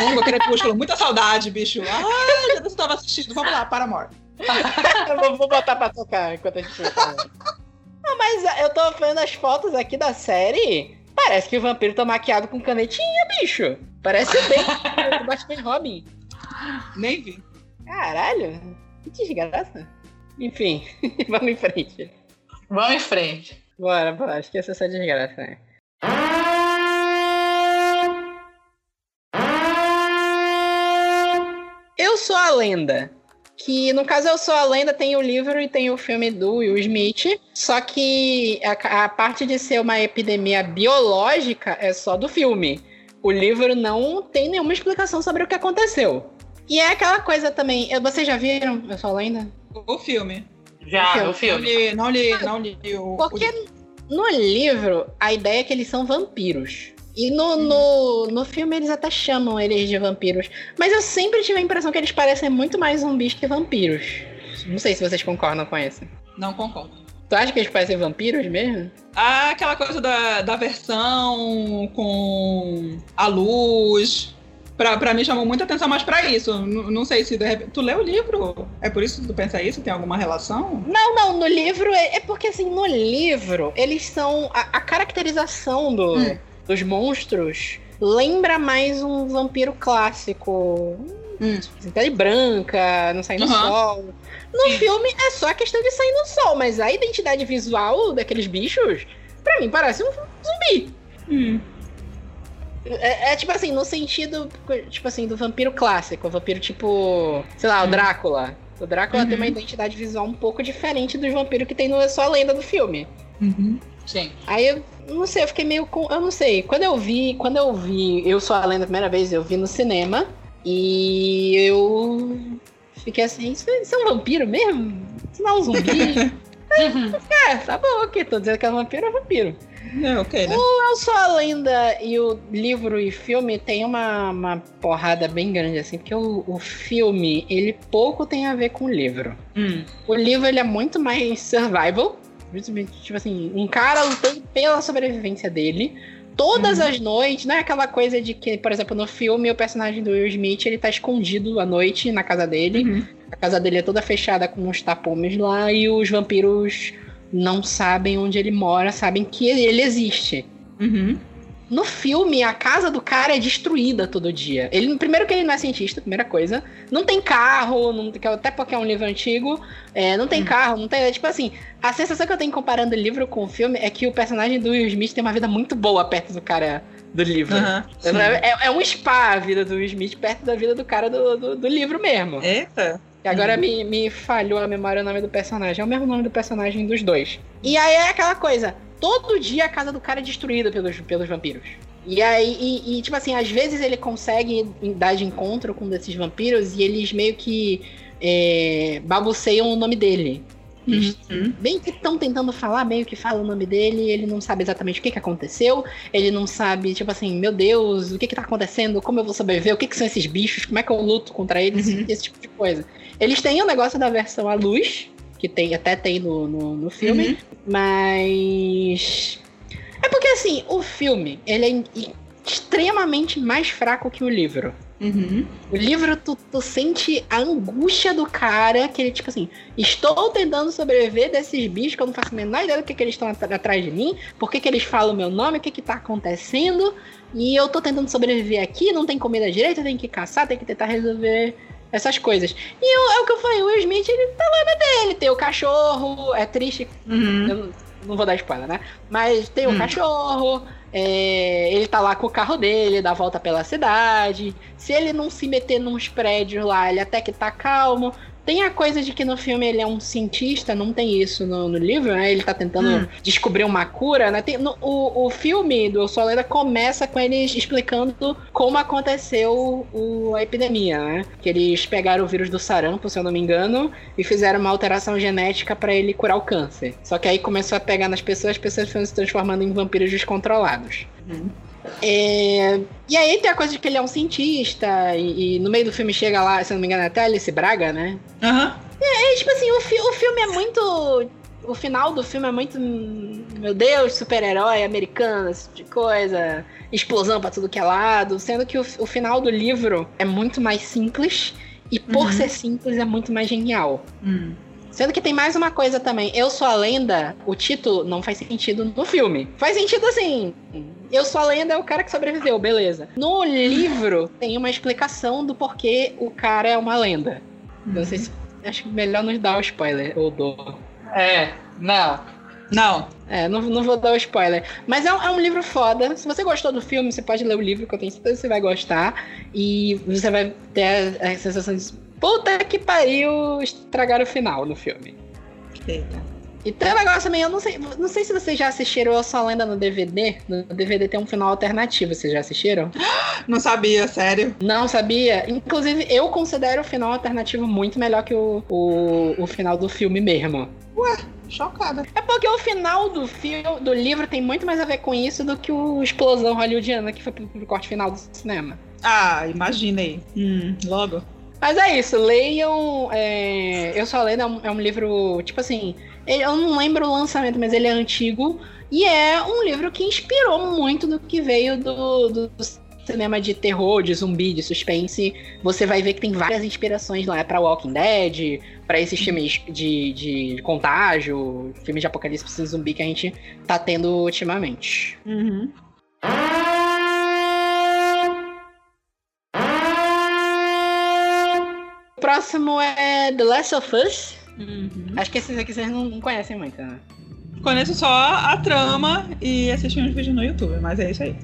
Longo Crepúsculo, muita saudade, bicho. Ah, já você tava assistindo. Vamos lá, para amor. Vou, vou botar pra tocar enquanto a gente. Não, mas ah, eu tô vendo as fotos aqui da série. Parece que o vampiro tá maquiado com canetinha, bicho. Parece bem o Batman Robin. Nem vi. Caralho, que desgraça. Enfim, vamos em frente. Vamos em frente. Bora, bora, acho que essa é desgraça, né? Eu sou a lenda. Que no caso Eu Sou a Lenda tem o livro e tem o filme do Will Smith. Só que a, a parte de ser uma epidemia biológica é só do filme. O livro não tem nenhuma explicação sobre o que aconteceu. E é aquela coisa também. Vocês já viram Eu Sou a Lenda? O filme. Já, Filme. o Não filme. li, não li, não li o. o Porque no livro, a ideia é que eles são vampiros. E no, no, no filme eles até chamam eles de vampiros. Mas eu sempre tive a impressão que eles parecem muito mais zumbis que vampiros. Não sei se vocês concordam com isso. Não concordo. Tu acha que eles parecem vampiros mesmo? Ah, aquela coisa da, da versão com a luz. Pra, pra mim chamou muita atenção mais pra isso. N- não sei se de repente. Tu leu o livro? É por isso que tu pensa isso? Tem alguma relação? Não, não, no livro é, é porque assim, no livro eles são. A, a caracterização do- Hum. dos monstros lembra mais um vampiro clássico. Hum. Assim, pele branca, não sai no Aham. sol. No filme é só a questão de sair no sol, mas a identidade visual daqueles bichos, pra mim, parece um zumbi. Hum. É, é tipo assim, no sentido, tipo assim, do vampiro clássico, o vampiro tipo, sei lá, o Hum. Drácula. O Drácula tem Uhum. uma identidade visual um pouco diferente dos vampiros que tem no É Só a Lenda do filme. Uhum. Sim. Aí eu não sei, eu fiquei meio com. Eu não sei. Quando eu vi, quando eu vi Eu Sou a Lenda a primeira vez, eu vi no cinema. E eu fiquei assim, isso, isso é um vampiro mesmo? Isso não é um zumbi? é, tá bom, ok. Tô dizendo que é um vampiro, é um vampiro. É, ok, né? Eu Sou a Lenda e o livro e filme tem uma, uma porrada bem grande, assim, porque o, o filme, ele pouco tem a ver com o livro. Hum. O livro ele é muito mais survival. Tipo assim, um cara lutando pela sobrevivência dele. Todas Uhum. as noites, não é aquela coisa de que, por exemplo, no filme o personagem do Will Smith ele tá escondido à noite na casa dele. Uhum. A casa dele é toda fechada com uns tapumes lá e os vampiros não sabem onde ele mora, sabem que ele existe. Uhum. No filme, a casa do cara é destruída todo dia. Ele, primeiro que ele não é cientista, primeira coisa. Não tem carro, não, é- até porque é um livro antigo. é, não tem Hum. carro, não tem. é, Tipo assim, a sensação que eu tenho comparando o livro com o filme é que o personagem do Will Smith tem uma vida muito boa perto do cara do livro. É, é um spa a vida do Will Smith perto da vida do cara do, do, do livro mesmo. Eita. E agora Uhum. me, me falhou a memória o nome do personagem. É o mesmo nome do personagem dos dois. E aí é aquela coisa. Todo dia a casa do cara é destruída pelos, pelos vampiros. E aí, e, e, tipo assim, às vezes ele consegue dar de encontro com um desses vampiros e eles meio que é, o nome dele. Uhum. Bem que estão tentando falar, meio que fala o nome dele, ele não sabe exatamente o que, que aconteceu, ele não sabe, tipo assim, meu Deus, o que que tá acontecendo, como eu vou sobreviver, o que que são esses bichos, como é que eu luto contra eles, uhum. esse tipo de coisa. Eles têm o um negócio da versão à luz, que tem, até tem no, no, no filme, uhum. mas. É porque assim, o filme, ele é extremamente mais fraco que o livro. Uhum. O livro, tu, tu, sente a angústia do cara, que ele, tipo assim, estou tentando sobreviver desses bichos que eu não faço a menor ideia do que, que eles estão atrás de mim, por que, que eles falam o meu nome, o que, que tá acontecendo, e eu tô tentando sobreviver aqui, não tem comida direita, tem que caçar, tem que tentar resolver essas coisas. E eu, é o que eu falei, o Will Smith, ele tá lá na dele, tem o cachorro, é triste. Uhum. Eu não, não vou dar spoiler, né? Mas tem o uhum. cachorro, é, ele tá lá com o carro dele, dá volta pela cidade. Se ele não se meter nos prédios lá, ele até que tá calmo. Tem a coisa de que no filme ele é um cientista, não tem isso no, no livro, né? Ele tá tentando hum. descobrir uma cura, né? Tem, no, o, o filme do Sol Lenda começa com eles explicando como aconteceu o, a epidemia, né? Que eles pegaram o vírus do sarampo, se eu não me engano, e fizeram uma alteração genética para ele curar o câncer. Só que aí começou a pegar nas pessoas, as pessoas foram se transformando em vampiros descontrolados. Hum. É... E aí tem a coisa de que ele é um cientista, e, e, no meio do filme chega lá, se não me engano, até Alice Braga, né? Aham. Uhum. É, é, tipo assim, o, fi o filme é muito. O final do filme é muito. Meu Deus, super-herói americano, esse tipo de coisa. Explosão pra tudo que é lado. Sendo que o, o final do livro é muito mais simples. E por uhum. ser simples, é muito mais genial. Uhum. Sendo que tem mais uma coisa também. Eu sou a lenda, o título não faz sentido no filme. Faz sentido assim. Eu sou a lenda é o cara que sobreviveu, beleza. No livro tem uma explicação do porquê o cara é uma lenda. Uhum. Não sei se. Acho melhor não dar o spoiler, ou dou. É, não. Não. É, não, não vou dar o spoiler. Mas é um, é um, livro foda. Se você gostou do filme, você pode ler o livro, que eu tenho certeza que você vai gostar. E você vai ter a, a sensação de Puta que pariu, estragaram o final no filme. Eita. E tem um negócio também, eu não sei, não sei se vocês já assistiram Eu Só Lenda no DVD. No DVD tem um final alternativo, vocês já assistiram? Não sabia, sério. Não sabia? Inclusive, eu considero o final alternativo muito melhor que o, o, o final do filme mesmo. Ué, chocada. É porque o final do filme, do livro tem muito mais a ver com isso do que o explosão hollywoodiana que foi pro, pro corte final do cinema. Ah, imaginei. Hum, logo. Mas é isso, leiam. É, eu só leio, é um, é um livro, tipo assim, eu não lembro o lançamento, mas ele é antigo. E é um livro que inspirou muito do que veio do, do cinema de terror, de zumbi, de suspense. Você vai ver que tem várias inspirações lá para Walking Dead, para esses filmes de, de, contágio, filmes de apocalipse zumbi que a gente tá tendo ultimamente. Uhum. Próximo é The Last of Us. Uhum. Acho que esses aqui vocês não, conhecem muito, né? Conheço só a trama e assisti uns vídeos no YouTube, mas é isso aí.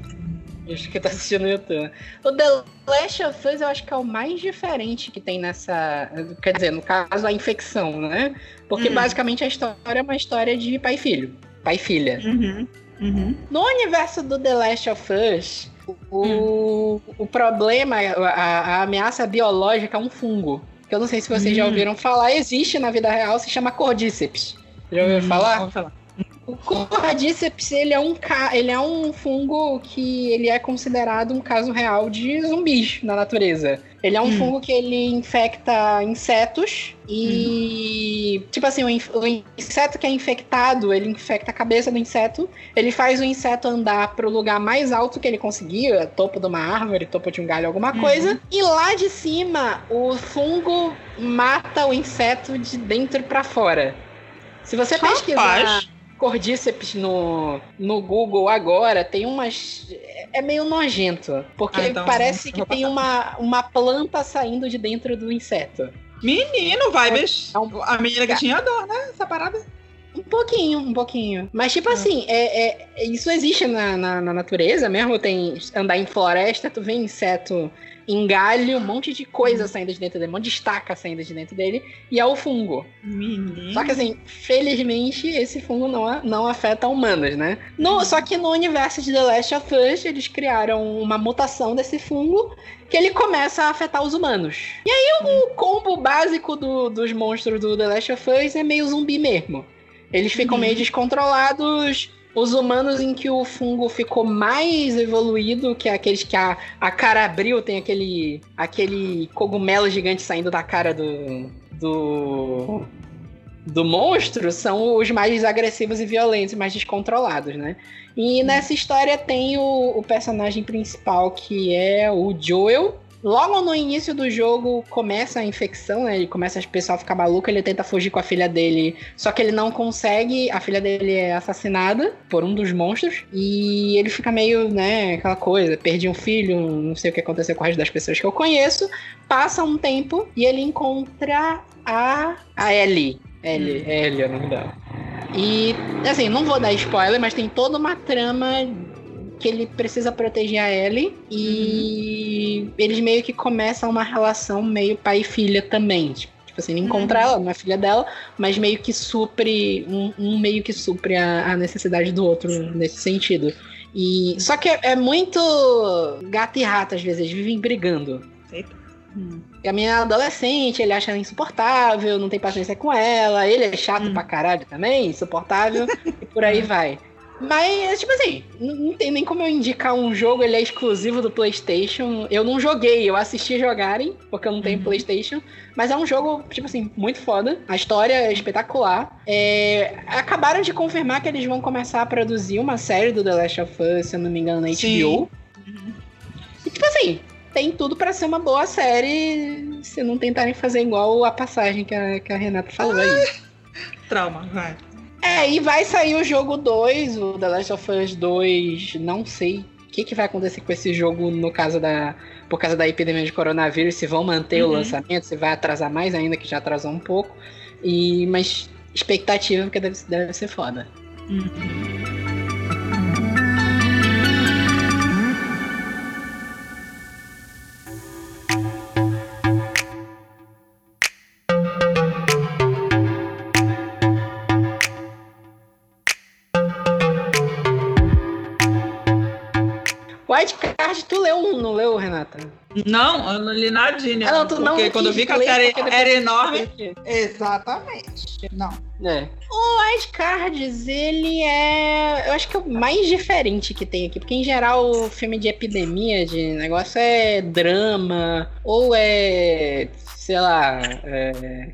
Acho que tá assistindo no YouTube. O The Last of Us eu acho que é o mais diferente que tem nessa. Quer dizer, no caso, a infecção, né? Porque uhum. basicamente a história é uma história de pai e filho. Pai e filha. Uhum. Uhum. No universo do The Last of Us, o, hum. o problema, a, a, ameaça biológica é um fungo. Que eu não sei se vocês hum. já ouviram falar, existe na vida real, se chama Cordyceps. Já ouviram hum, falar? falar? O Cordyceps, ele é, um, ele é um fungo que ele é considerado um caso real de zumbis na natureza. Ele é um hum. fungo que ele infecta insetos e, hum. tipo assim, o, o, inseto que é infectado, ele infecta a cabeça do inseto, ele faz o inseto andar pro lugar mais alto que ele conseguir, topo de uma árvore, topo de um galho, alguma uhum. coisa, e lá de cima o fungo mata o inseto de dentro para fora. Se você Rapaz. pesquisar Cordíceps no, no Google agora tem umas. É meio nojento. Porque ah, então, parece que tem uma, uma planta saindo de dentro do inseto. Menino, vibes. É um... A menina que tinha dor, né? Essa parada. Um pouquinho, um pouquinho. Mas, tipo assim, é, é, isso existe na, na, na natureza mesmo. Tem andar em floresta, tu vê inseto em galho, um monte de coisa saindo de dentro dele, um monte de estaca saindo de dentro dele, e é o fungo. Menino. Só que assim, felizmente esse fungo não, não afeta humanos, né? No, só que no universo de The Last of Us, eles criaram uma mutação desse fungo que ele começa a afetar os humanos. E aí o combo básico do- dos monstros do The Last of Us é meio zumbi mesmo. Eles ficam meio descontrolados. Os humanos em que o fungo ficou mais evoluído, que é aqueles que a, a cara abriu, tem aquele, aquele cogumelo gigante saindo da cara do, do, do monstro, são os mais agressivos e violentos, mais descontrolados, né? E nessa história tem o, o personagem principal, que é o Joel. Logo no início do jogo começa a infecção, né? Ele começa o pessoal a ficar maluco, ele tenta fugir com a filha dele, só que ele não consegue, a filha dele é assassinada por um dos monstros, e ele fica meio, né, aquela coisa, perdi um filho, não sei o que aconteceu com o resto das pessoas que eu conheço. Passa um tempo e ele encontra a, a Ellie. Ellie, Ellie é o nome dela. E, assim, não vou dar spoiler, mas tem toda uma trama que ele precisa proteger a Ellie e eles meio que começam uma relação meio pai e filha também. Tipo assim, ele encontra ela, não é filha dela, mas meio que supre, um, um meio que supre a, a necessidade do outro nesse sentido. E, só que é, é muito gato e rato às vezes, eles vivem brigando. Eita. E a menina é adolescente, ele acha ela insuportável, não tem paciência com ela, ele é chato Hum. pra caralho também, insuportável, e por aí vai. Mas, tipo assim, não tem nem como eu indicar um jogo, ele é exclusivo do PlayStation. Eu não joguei, eu assisti jogarem, porque eu não tenho Uhum. PlayStation. Mas é um jogo, tipo assim, muito foda. A história é espetacular. É, Acabaram de confirmar que eles vão começar a produzir uma série do The Last of Us, se eu não me engano, na Sim. HBO. E, tipo assim, tem tudo pra ser uma boa série se não tentarem fazer igual a passagem que a, que a Renata falou aí. Trauma, vai. É, e vai sair o jogo 2, o The Last of Us 2, não sei o que, que vai acontecer com esse jogo no caso da. Por causa da epidemia de coronavírus, se vão manter o Uhum. lançamento, se vai atrasar mais ainda, que já atrasou um pouco. E, mas expectativa, porque deve, deve ser foda. White Card, tu leu um, não leu, Renata? Não, eu não li nadinha. Ah, não, tu não porque quando eu vi que a série era tu enorme. Exatamente. Não. É. O White Cards, ele é. Eu acho que é o mais diferente que tem aqui. Porque em geral o filme de epidemia, de negócio, é drama, ou é. sei lá. É,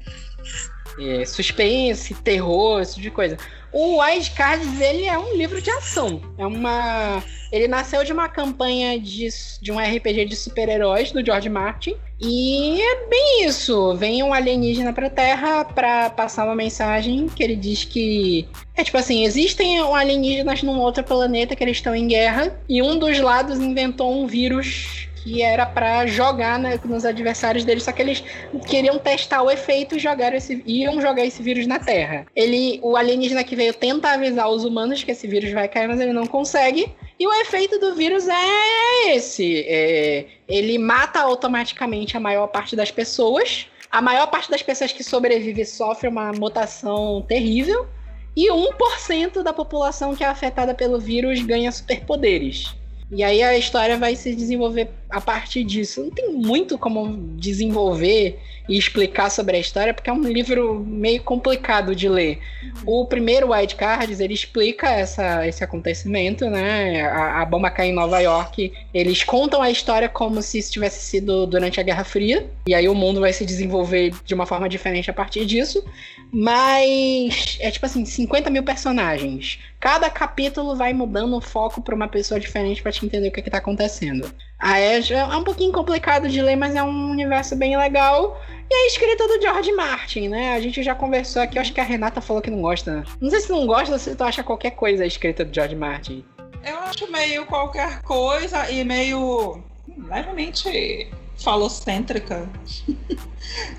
é suspense, terror, esse tipo de coisa. O White Cards, ele é um livro de ação. É uma. Ele nasceu de uma campanha de, de um RPG de super-heróis do George Martin. E é bem isso. Vem um alienígena pra Terra pra passar uma mensagem que ele diz que. É tipo assim, existem alienígenas num outro planeta que eles estão em guerra. E um dos lados inventou um vírus que era pra jogar né, nos adversários deles, só que eles queriam testar o efeito e jogaram esse, iam jogar esse vírus na Terra. Ele, o alienígena que veio tenta avisar os humanos que esse vírus vai cair, mas ele não consegue. E o efeito do vírus é esse: é, ele mata automaticamente a maior parte das pessoas. A maior parte das pessoas que sobrevivem sofre uma mutação terrível. E 1% da população que é afetada pelo vírus ganha superpoderes. E aí a história vai se desenvolver a partir disso. Não tem muito como desenvolver e explicar sobre a história, porque é um livro meio complicado de ler. O primeiro White Cards, ele explica essa, esse acontecimento, né? A, a bomba cai em Nova York. Eles contam a história como se isso tivesse sido durante a Guerra Fria. E aí o mundo vai se desenvolver de uma forma diferente a partir disso. Mas é tipo assim, 50 mil personagens. Cada capítulo vai mudando o foco para uma pessoa diferente para te entender o que, que tá acontecendo. A Edge é um pouquinho complicado de ler, mas é um universo bem legal. E a escrita do George Martin, né? A gente já conversou aqui, eu acho que a Renata falou que não gosta. Não sei se não gosta ou se tu acha qualquer coisa a escrita do George Martin. Eu acho meio qualquer coisa e meio levemente falocêntrica.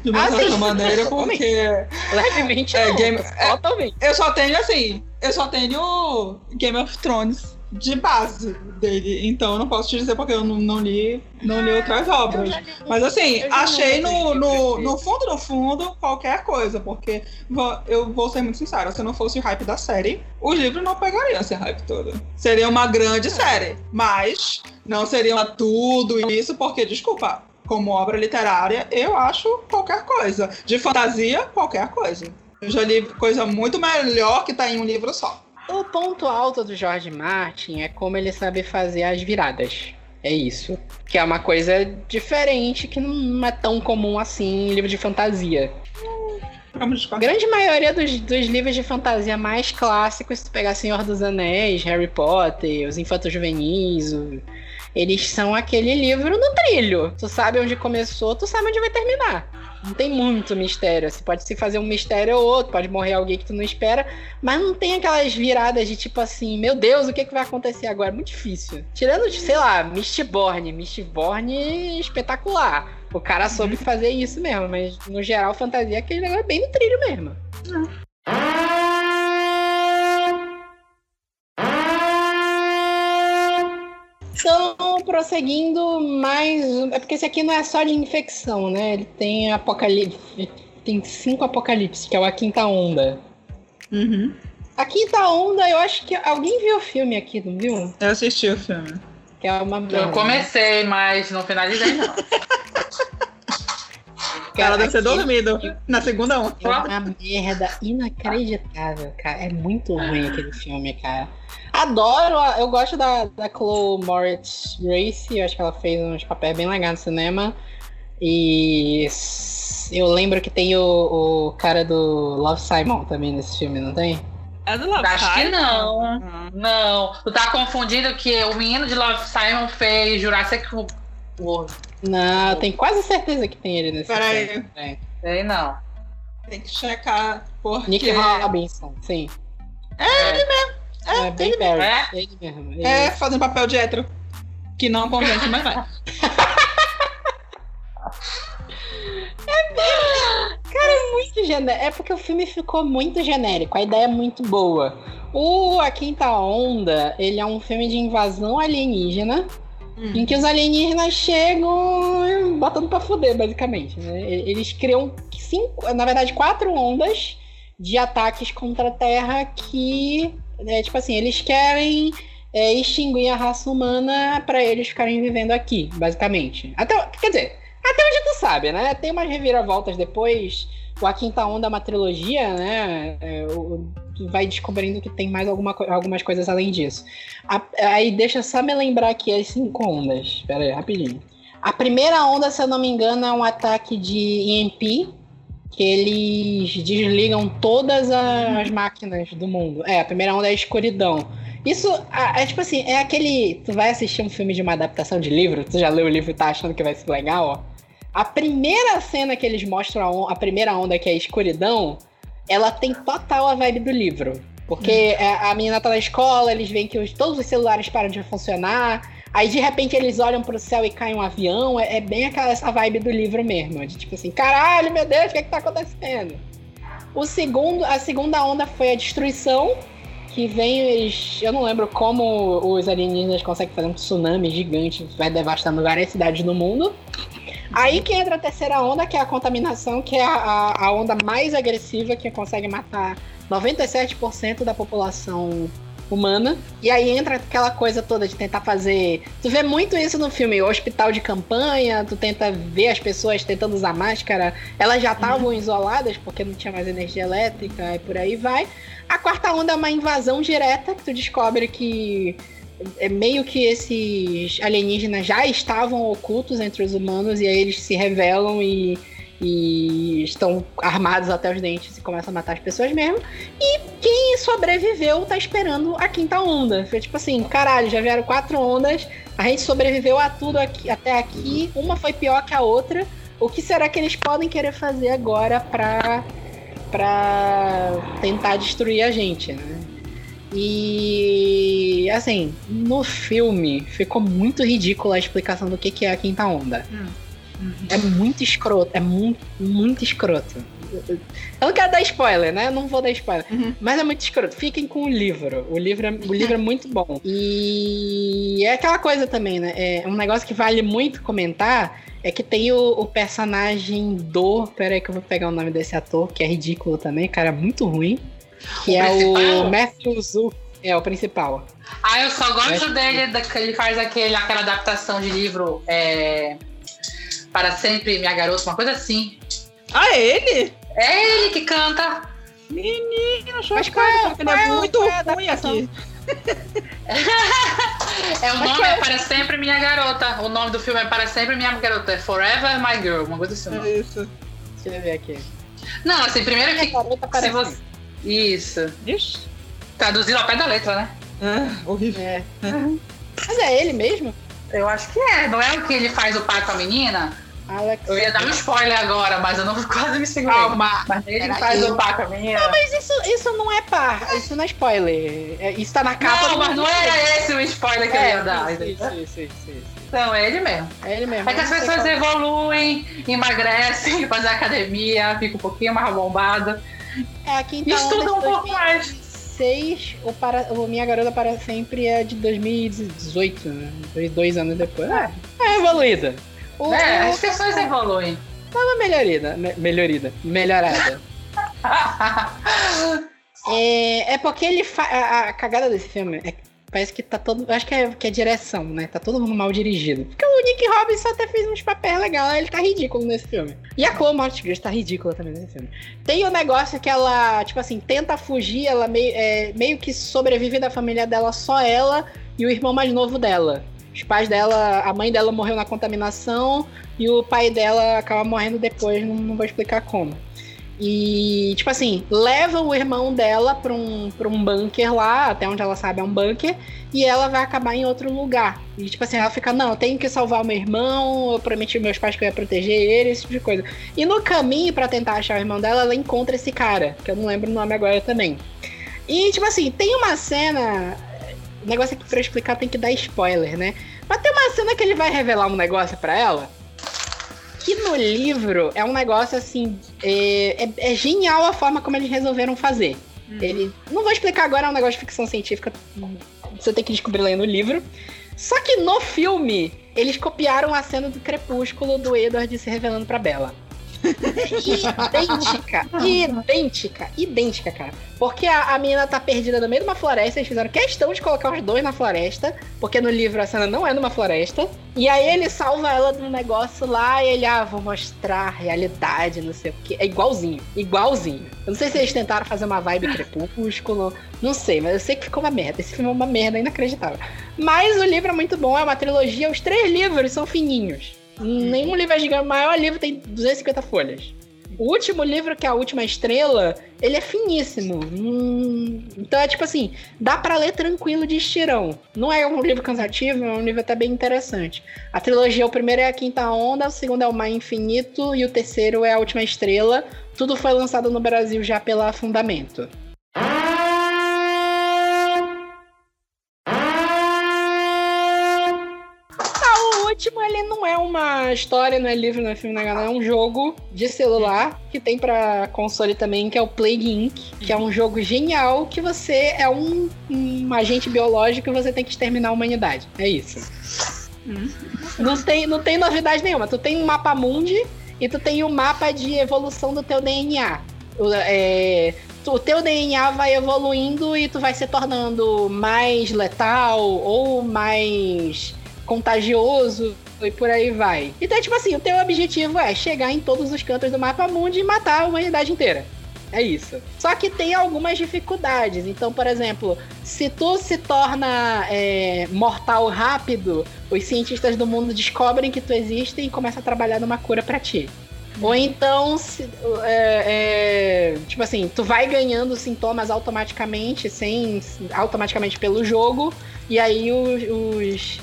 De uma Ah, certa sim. maneira, porque Levemente É, não, game- é- totalmente. eu só tenho assim, eu só tenho Game of Thrones de base dele, então eu não posso te dizer porque eu não, não li, não li outras obras. Mas assim, achei no, li no, no fundo, no fundo, qualquer coisa, porque vou- eu vou ser muito sincera, se não fosse o hype da série, os livros não pegariam esse hype todo. Seria uma grande série, mas não seria tudo isso, porque, desculpa, como obra literária, eu acho qualquer coisa. De fantasia, qualquer coisa. Eu já li coisa muito melhor que tá em um livro só. O ponto alto do George Martin é como ele sabe fazer as viradas. É isso. Que é uma coisa diferente, que não é tão comum assim em livro de fantasia. A grande maioria dos, dos livros de fantasia mais clássicos, se tu pegar Senhor dos Anéis, Harry Potter, Os Infantos Juvenis, o- eles são aquele livro no trilho. Tu sabe onde começou, tu sabe onde vai terminar. Não tem muito mistério. Você pode se fazer um mistério ou outro, pode morrer alguém que tu não espera, mas não tem aquelas viradas de tipo assim, meu Deus, o que, que vai acontecer agora? É muito difícil. Tirando, sei lá, Mistborn. Mistborn espetacular. O cara soube fazer isso mesmo, mas no geral, fantasia é aquele negócio bem no trilho mesmo. Então, prosseguindo mais. É porque esse aqui não é só de infecção, né? Ele tem apocalipse. Tem cinco apocalipses, que é A Quinta Onda. Uhum. A Quinta Onda, eu acho que. Alguém viu o filme aqui, não viu? Eu assisti o filme. Que é uma. Eu comecei, mas não finalizei, não. Ela deve ser dormido na segunda onda. É uma merda inacreditável, cara. É muito ruim aquele filme, cara. Adoro, eu gosto da, da Chloe Moritz Grace, eu acho que ela fez uns papéis bem legais no cinema. E eu lembro que tem o, o cara do Love Simon também nesse filme, não tem? É do Love Acho que Simon? não. Ah. Não, tu tá confundindo que o menino de Love Simon fez Jurassic World. Não, eu tenho quase certeza que tem ele nesse Peraí. filme. É. Sei não. Tem que checar, porque... Nick Robinson, sim. É, ele É, bem ele Perry. É? Ele mesmo. ele É, fazendo papel de hétero. Que não convence, mas vai. muito genérico. É porque o filme ficou muito genérico, a ideia é muito boa. O A Quinta Onda, ele é um filme de invasão alienígena, em que os alienígenas chegam botando pra fuder, basicamente. né? Eles criam cinco, na verdade, quatro ondas de ataques contra a Terra que, é, tipo assim, eles querem é, extinguir a raça humana pra eles ficarem vivendo aqui, basicamente. Até, quer dizer, até onde tu sabe, né? Tem umas reviravoltas depois. A Quinta Onda é uma trilogia, né? É, tu vai descobrindo que tem mais alguma, algumas coisas além disso. A- aí deixa só me lembrar aqui as cinco ondas. Pera aí, rapidinho. A primeira onda, se eu não me engano, é um ataque de EMP, que eles desligam todas as máquinas do mundo. É, a primeira onda é a escuridão. Isso a- é tipo assim, é aquele. Tu vai assistir um filme de uma adaptação de livro, tu já leu o livro e tá achando que vai ser legal, ó. A primeira cena que eles mostram, a, a primeira onda, que é a escuridão, ela tem total a vibe do livro. Porque a, a menina tá na escola, eles veem que os- todos os celulares param de funcionar. Aí de repente eles olham pro céu e cai um avião. É, é bem aquela essa vibe do livro mesmo. De tipo assim, caralho, meu Deus, o que, é que tá acontecendo? O segundo, a segunda onda foi a destruição. Que vem, eles, eu não lembro como os alienígenas conseguem fazer um tsunami gigante, vai devastando várias cidades do mundo. Aí que entra a terceira onda, que é a contaminação, que é a- a onda mais agressiva, que consegue matar 97% da população humana. E aí entra aquela coisa toda de tentar fazer. Tu vê muito isso no filme, hospital de campanha, tu tenta ver as pessoas tentando usar máscara. Elas já estavam isoladas porque não tinha mais energia elétrica e por aí vai. A quarta onda é uma invasão direta, que tu descobre que é meio que esses alienígenas já estavam ocultos entre os humanos e aí eles se revelam e, e estão armados até os dentes e começam a matar as pessoas mesmo. E quem sobreviveu tá esperando a quinta onda. Foi tipo assim, caralho, já vieram quatro ondas, a gente sobreviveu a tudo aqui, até aqui, uma foi pior que a outra. O que será que eles podem querer fazer agora pra, pra tentar destruir a gente, né? E assim, no filme ficou muito ridícula a explicação do que, que é a quinta onda. É muito escroto, é muito, muito escroto. Eu não quero dar spoiler, né? Eu não vou dar spoiler. Uhum. Mas é muito escroto. Fiquem com o livro. O livro, é, o livro é muito bom. E é aquela coisa também, né? É um negócio que vale muito comentar. É que tem o, o personagem do. Pera aí que eu vou pegar o nome desse ator, que é ridículo também, cara, muito ruim. Que O é o principal? Matthew Zu. É o principal. Ah, eu só gosto que- dele, que ele faz aquele, aquela adaptação de livro é, Para Sempre Minha Garota, uma coisa assim. Ah, é ele? É ele que canta. Menino, Mas chocado, qual é- porque ele é é muito é ruim aqui. É o Mas nome é é Para Sempre Minha Garota. O nome do filme é Para Sempre Minha Garota. É Forever My Girl, uma coisa assim. É isso. Deixa eu ver aqui. Não, assim, primeiro que. Garota Se parece- você... Isso. Ixi. Traduzido ao pé da letra, né? Ah, horrível. É. Mas é ele mesmo? Eu acho que é. Não é o que ele faz o pai com a menina? Alex. Eu ia dar um spoiler agora, mas eu não quase me segurei. Calma. Mas ele faz o pai com a menina. Mas isso, isso não é par, isso não é spoiler. É- Isso tá na capa Não, mas não era esse o spoiler que eu ia dar. É, entendeu? isso, isso, isso, isso. Não, é ele mesmo. É ele mesmo. É que as não sei pessoas evoluem, emagrecem, fazem academia, fica um pouquinho mais bombada. É a quinta E onda estuda um pouco mais. 2006, o, para, o Minha Garota para Sempre é de 2018, né? Dois, dois anos depois. É, é evoluída. O, É, as pessoas evoluem. uma melhorida, me- melhorida, melhorada. É, é porque ele fa... a, a cagada desse filme é que parece que tá todo. Acho que é, que é direção, né? Tá todo mundo mal dirigido. Porque o Nick Robinson até fez uns papéis legais, ele tá ridículo nesse filme. E a Chloe Moretz tá ridícula também nesse filme. Tem o negócio que ela, tipo assim, tenta fugir, ela meio, é, meio que sobrevive da família dela, só ela e o irmão mais novo dela. Os pais dela, a mãe dela morreu na contaminação e o pai dela acaba morrendo depois, não, não vou explicar como. E, tipo assim, leva o irmão dela pra um, pra um bunker lá, até onde ela sabe é um bunker, e ela vai acabar em outro lugar. E, tipo assim, ela fica, não, eu tenho que salvar o meu irmão, eu prometi aos meus pais que eu ia proteger ele, esse tipo de coisa. E no caminho pra tentar achar o irmão dela, ela encontra esse cara, que eu não lembro o nome agora também. E, tipo assim, tem uma cena. O negócio aqui pra eu explicar tem que dar spoiler, né? Mas tem uma cena que ele vai revelar um negócio pra ela. Que no livro é um negócio assim. É, é- é genial a forma como eles resolveram fazer. Ele. Não vou explicar agora, é um negócio de ficção científica. Você tem que descobrir lá no livro. Só que no filme, eles copiaram a cena do crepúsculo do Edward se revelando pra Bella. Idêntica, idêntica, idêntica, cara. Porque a, a menina tá perdida no meio de uma floresta, eles fizeram questão de colocar os dois na floresta, porque no livro a cena não é numa floresta. E aí ele salva ela de um negócio lá e ele, ah, vou mostrar a realidade, não sei o que. É igualzinho, igualzinho. Eu não sei se eles tentaram fazer uma vibe crepúsculo, não sei, mas eu sei que ficou uma merda. Esse filme é uma merda inacreditável. Mas o livro é muito bom, é uma trilogia, os três livros são fininhos. Nenhum livro é gigante, o maior livro tem 250 folhas. O último livro, que é a última estrela, ele é finíssimo. Hum, então é tipo assim, dá pra ler tranquilo de estirão. Não é um livro cansativo, é um livro até bem interessante. A trilogia, o primeiro é a Quinta Onda, o segundo é o Mar Infinito e o terceiro é a Última Estrela. Tudo foi lançado no Brasil já pela Fundamento. Ah, o último, ele não é uma história, não é livro, não é filme, não é nada, é um jogo de celular que tem pra console também, que é o Plague Inc., que é um jogo genial que você é um, um agente biológico e você tem que exterminar a humanidade. É isso. Não tem, não tem novidade nenhuma. Tu tem um mapa mundi e tu tem o um mapa de evolução do teu DNA. O, é, o teu DNA vai evoluindo e tu vai se tornando mais letal ou mais contagioso e por aí vai. Então, tipo assim, o teu objetivo é chegar em todos os cantos do mapa mundi e matar a humanidade inteira. É isso. Só que tem algumas dificuldades. Então, por exemplo, se tu se torna é, mortal rápido, os cientistas do mundo descobrem que tu existe e começam a trabalhar numa cura pra ti. Ou então, se- é, é, tipo assim, tu vai ganhando sintomas automaticamente, sem automaticamente pelo jogo, e aí os, os,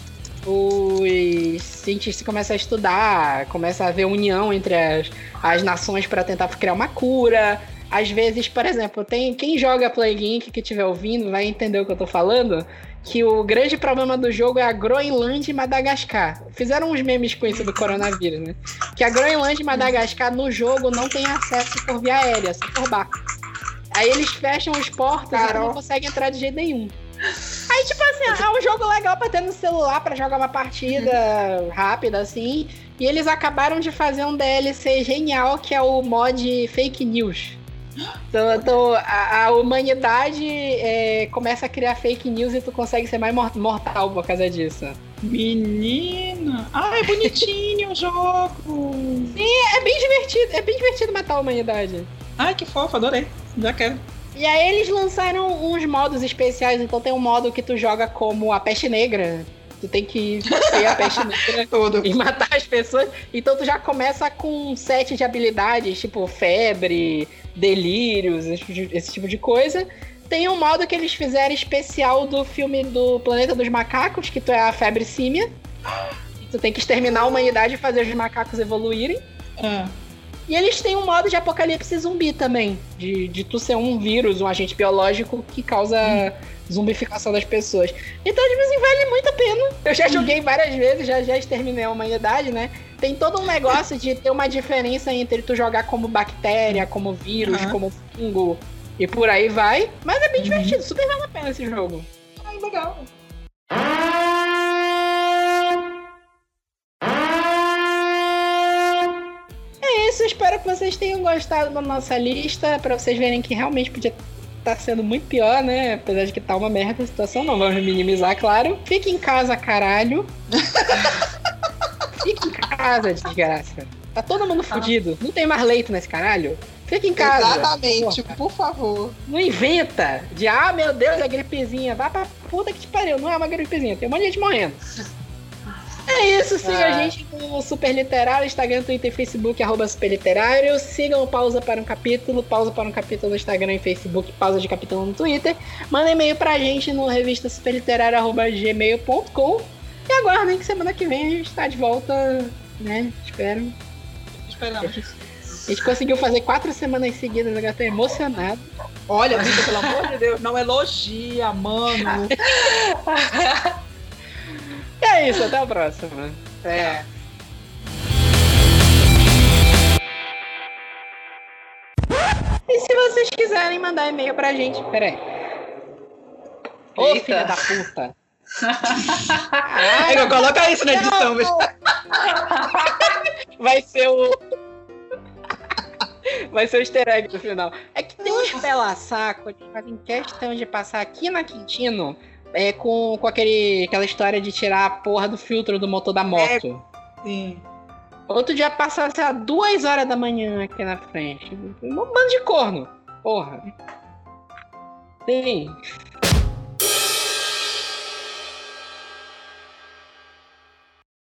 os cientistas começam a estudar, começa a haver união entre as, as nações para tentar criar uma cura. às vezes, por exemplo, tem quem joga Plague Inc. que estiver ouvindo vai entender o que eu tô falando. Que o grande problema do jogo é a Groenlândia e Madagascar. Fizeram uns memes com isso do coronavírus, né? Que a Groenlândia e Madagascar no jogo não tem acesso por via aérea, só por barco. Aí eles fecham os portos e não consegue entrar de jeito nenhum. Aí, tipo assim, é um jogo legal pra ter no celular pra jogar uma partida rápida, assim. E eles acabaram de fazer um DLC genial que é o mod Fake News. Então, então, a, a humanidade é, começa a criar fake news e tu consegue ser mais mor- mortal por causa disso. Menina! Ai, bonitinho o jogo! É bem divertido, é bem divertido matar a humanidade. Ai, que fofo, adorei. Já quero. E aí eles lançaram uns modos especiais, então tem um modo que tu joga como a peste negra. Tu tem que ser a peste negra Tudo. e matar as pessoas. Então tu já começa com um set de habilidades, tipo febre, delírios, esse, tipo de- esse tipo de coisa. Tem um modo que eles fizeram especial do filme do Planeta dos Macacos, que tu é a febre símia. Tu tem que exterminar a humanidade e fazer os macacos evoluírem. Ah, E eles têm um modo de apocalipse zumbi também. De, de tu ser um vírus, um agente biológico que causa zumbificação das pessoas. Então, tipo assim, vale muito a pena. Eu já joguei várias vezes, já, já exterminei a humanidade, né? Tem todo um negócio de ter uma diferença entre tu jogar como bactéria, como vírus, Aham. como fungo e por aí vai. Mas é bem divertido, super vale a pena esse jogo. ai, legal. É isso, espero que vocês tenham gostado da nossa lista, pra vocês verem que realmente podia estar sendo muito pior, né? Apesar de que tá uma merda a situação, não vamos minimizar, claro. Fique em casa, caralho. Fique em casa, desgraça. Tá todo mundo fudido. Não tem mais leito nesse caralho. Fique em casa. Exatamente, Porra. por favor. Não inventa de, ah, meu Deus, é gripezinha. Vai pra puta que te pariu. Não é uma gripezinha, tem um monte de gente morrendo. É isso, siga a gente no Super Literário, Instagram, Twitter e Facebook, arroba Super Literário. Sigam o Pausa para um Capítulo, Pausa para um Capítulo no Instagram e Facebook, Pausa de Capítulo no Twitter. Manda e-mail pra gente no revista superliterário, arroba gmail.com. E aguardem que semana que vem a gente tá de volta, né? Espero. Esperamos. A gente conseguiu fazer quatro semanas seguidas, agora tô emocionado. Olha, Vitor, pelo amor de Deus, não elogia, mano. E é isso, até a próxima. É. E se vocês quiserem mandar e-mail pra gente, peraí. Ô, Eita. filha da puta. Aí, coloca isso na edição, bicho. Vai ser o. Vai ser o easter egg do final. É que tem uns pela-saco que fazem questão de passar aqui na Quintino é, com, com aquele, aquela história de tirar a porra do filtro do motor da moto. Sim. Outro dia passava, sei lá, duas horas da manhã aqui na frente. Um bando de corno. Porra. Sim.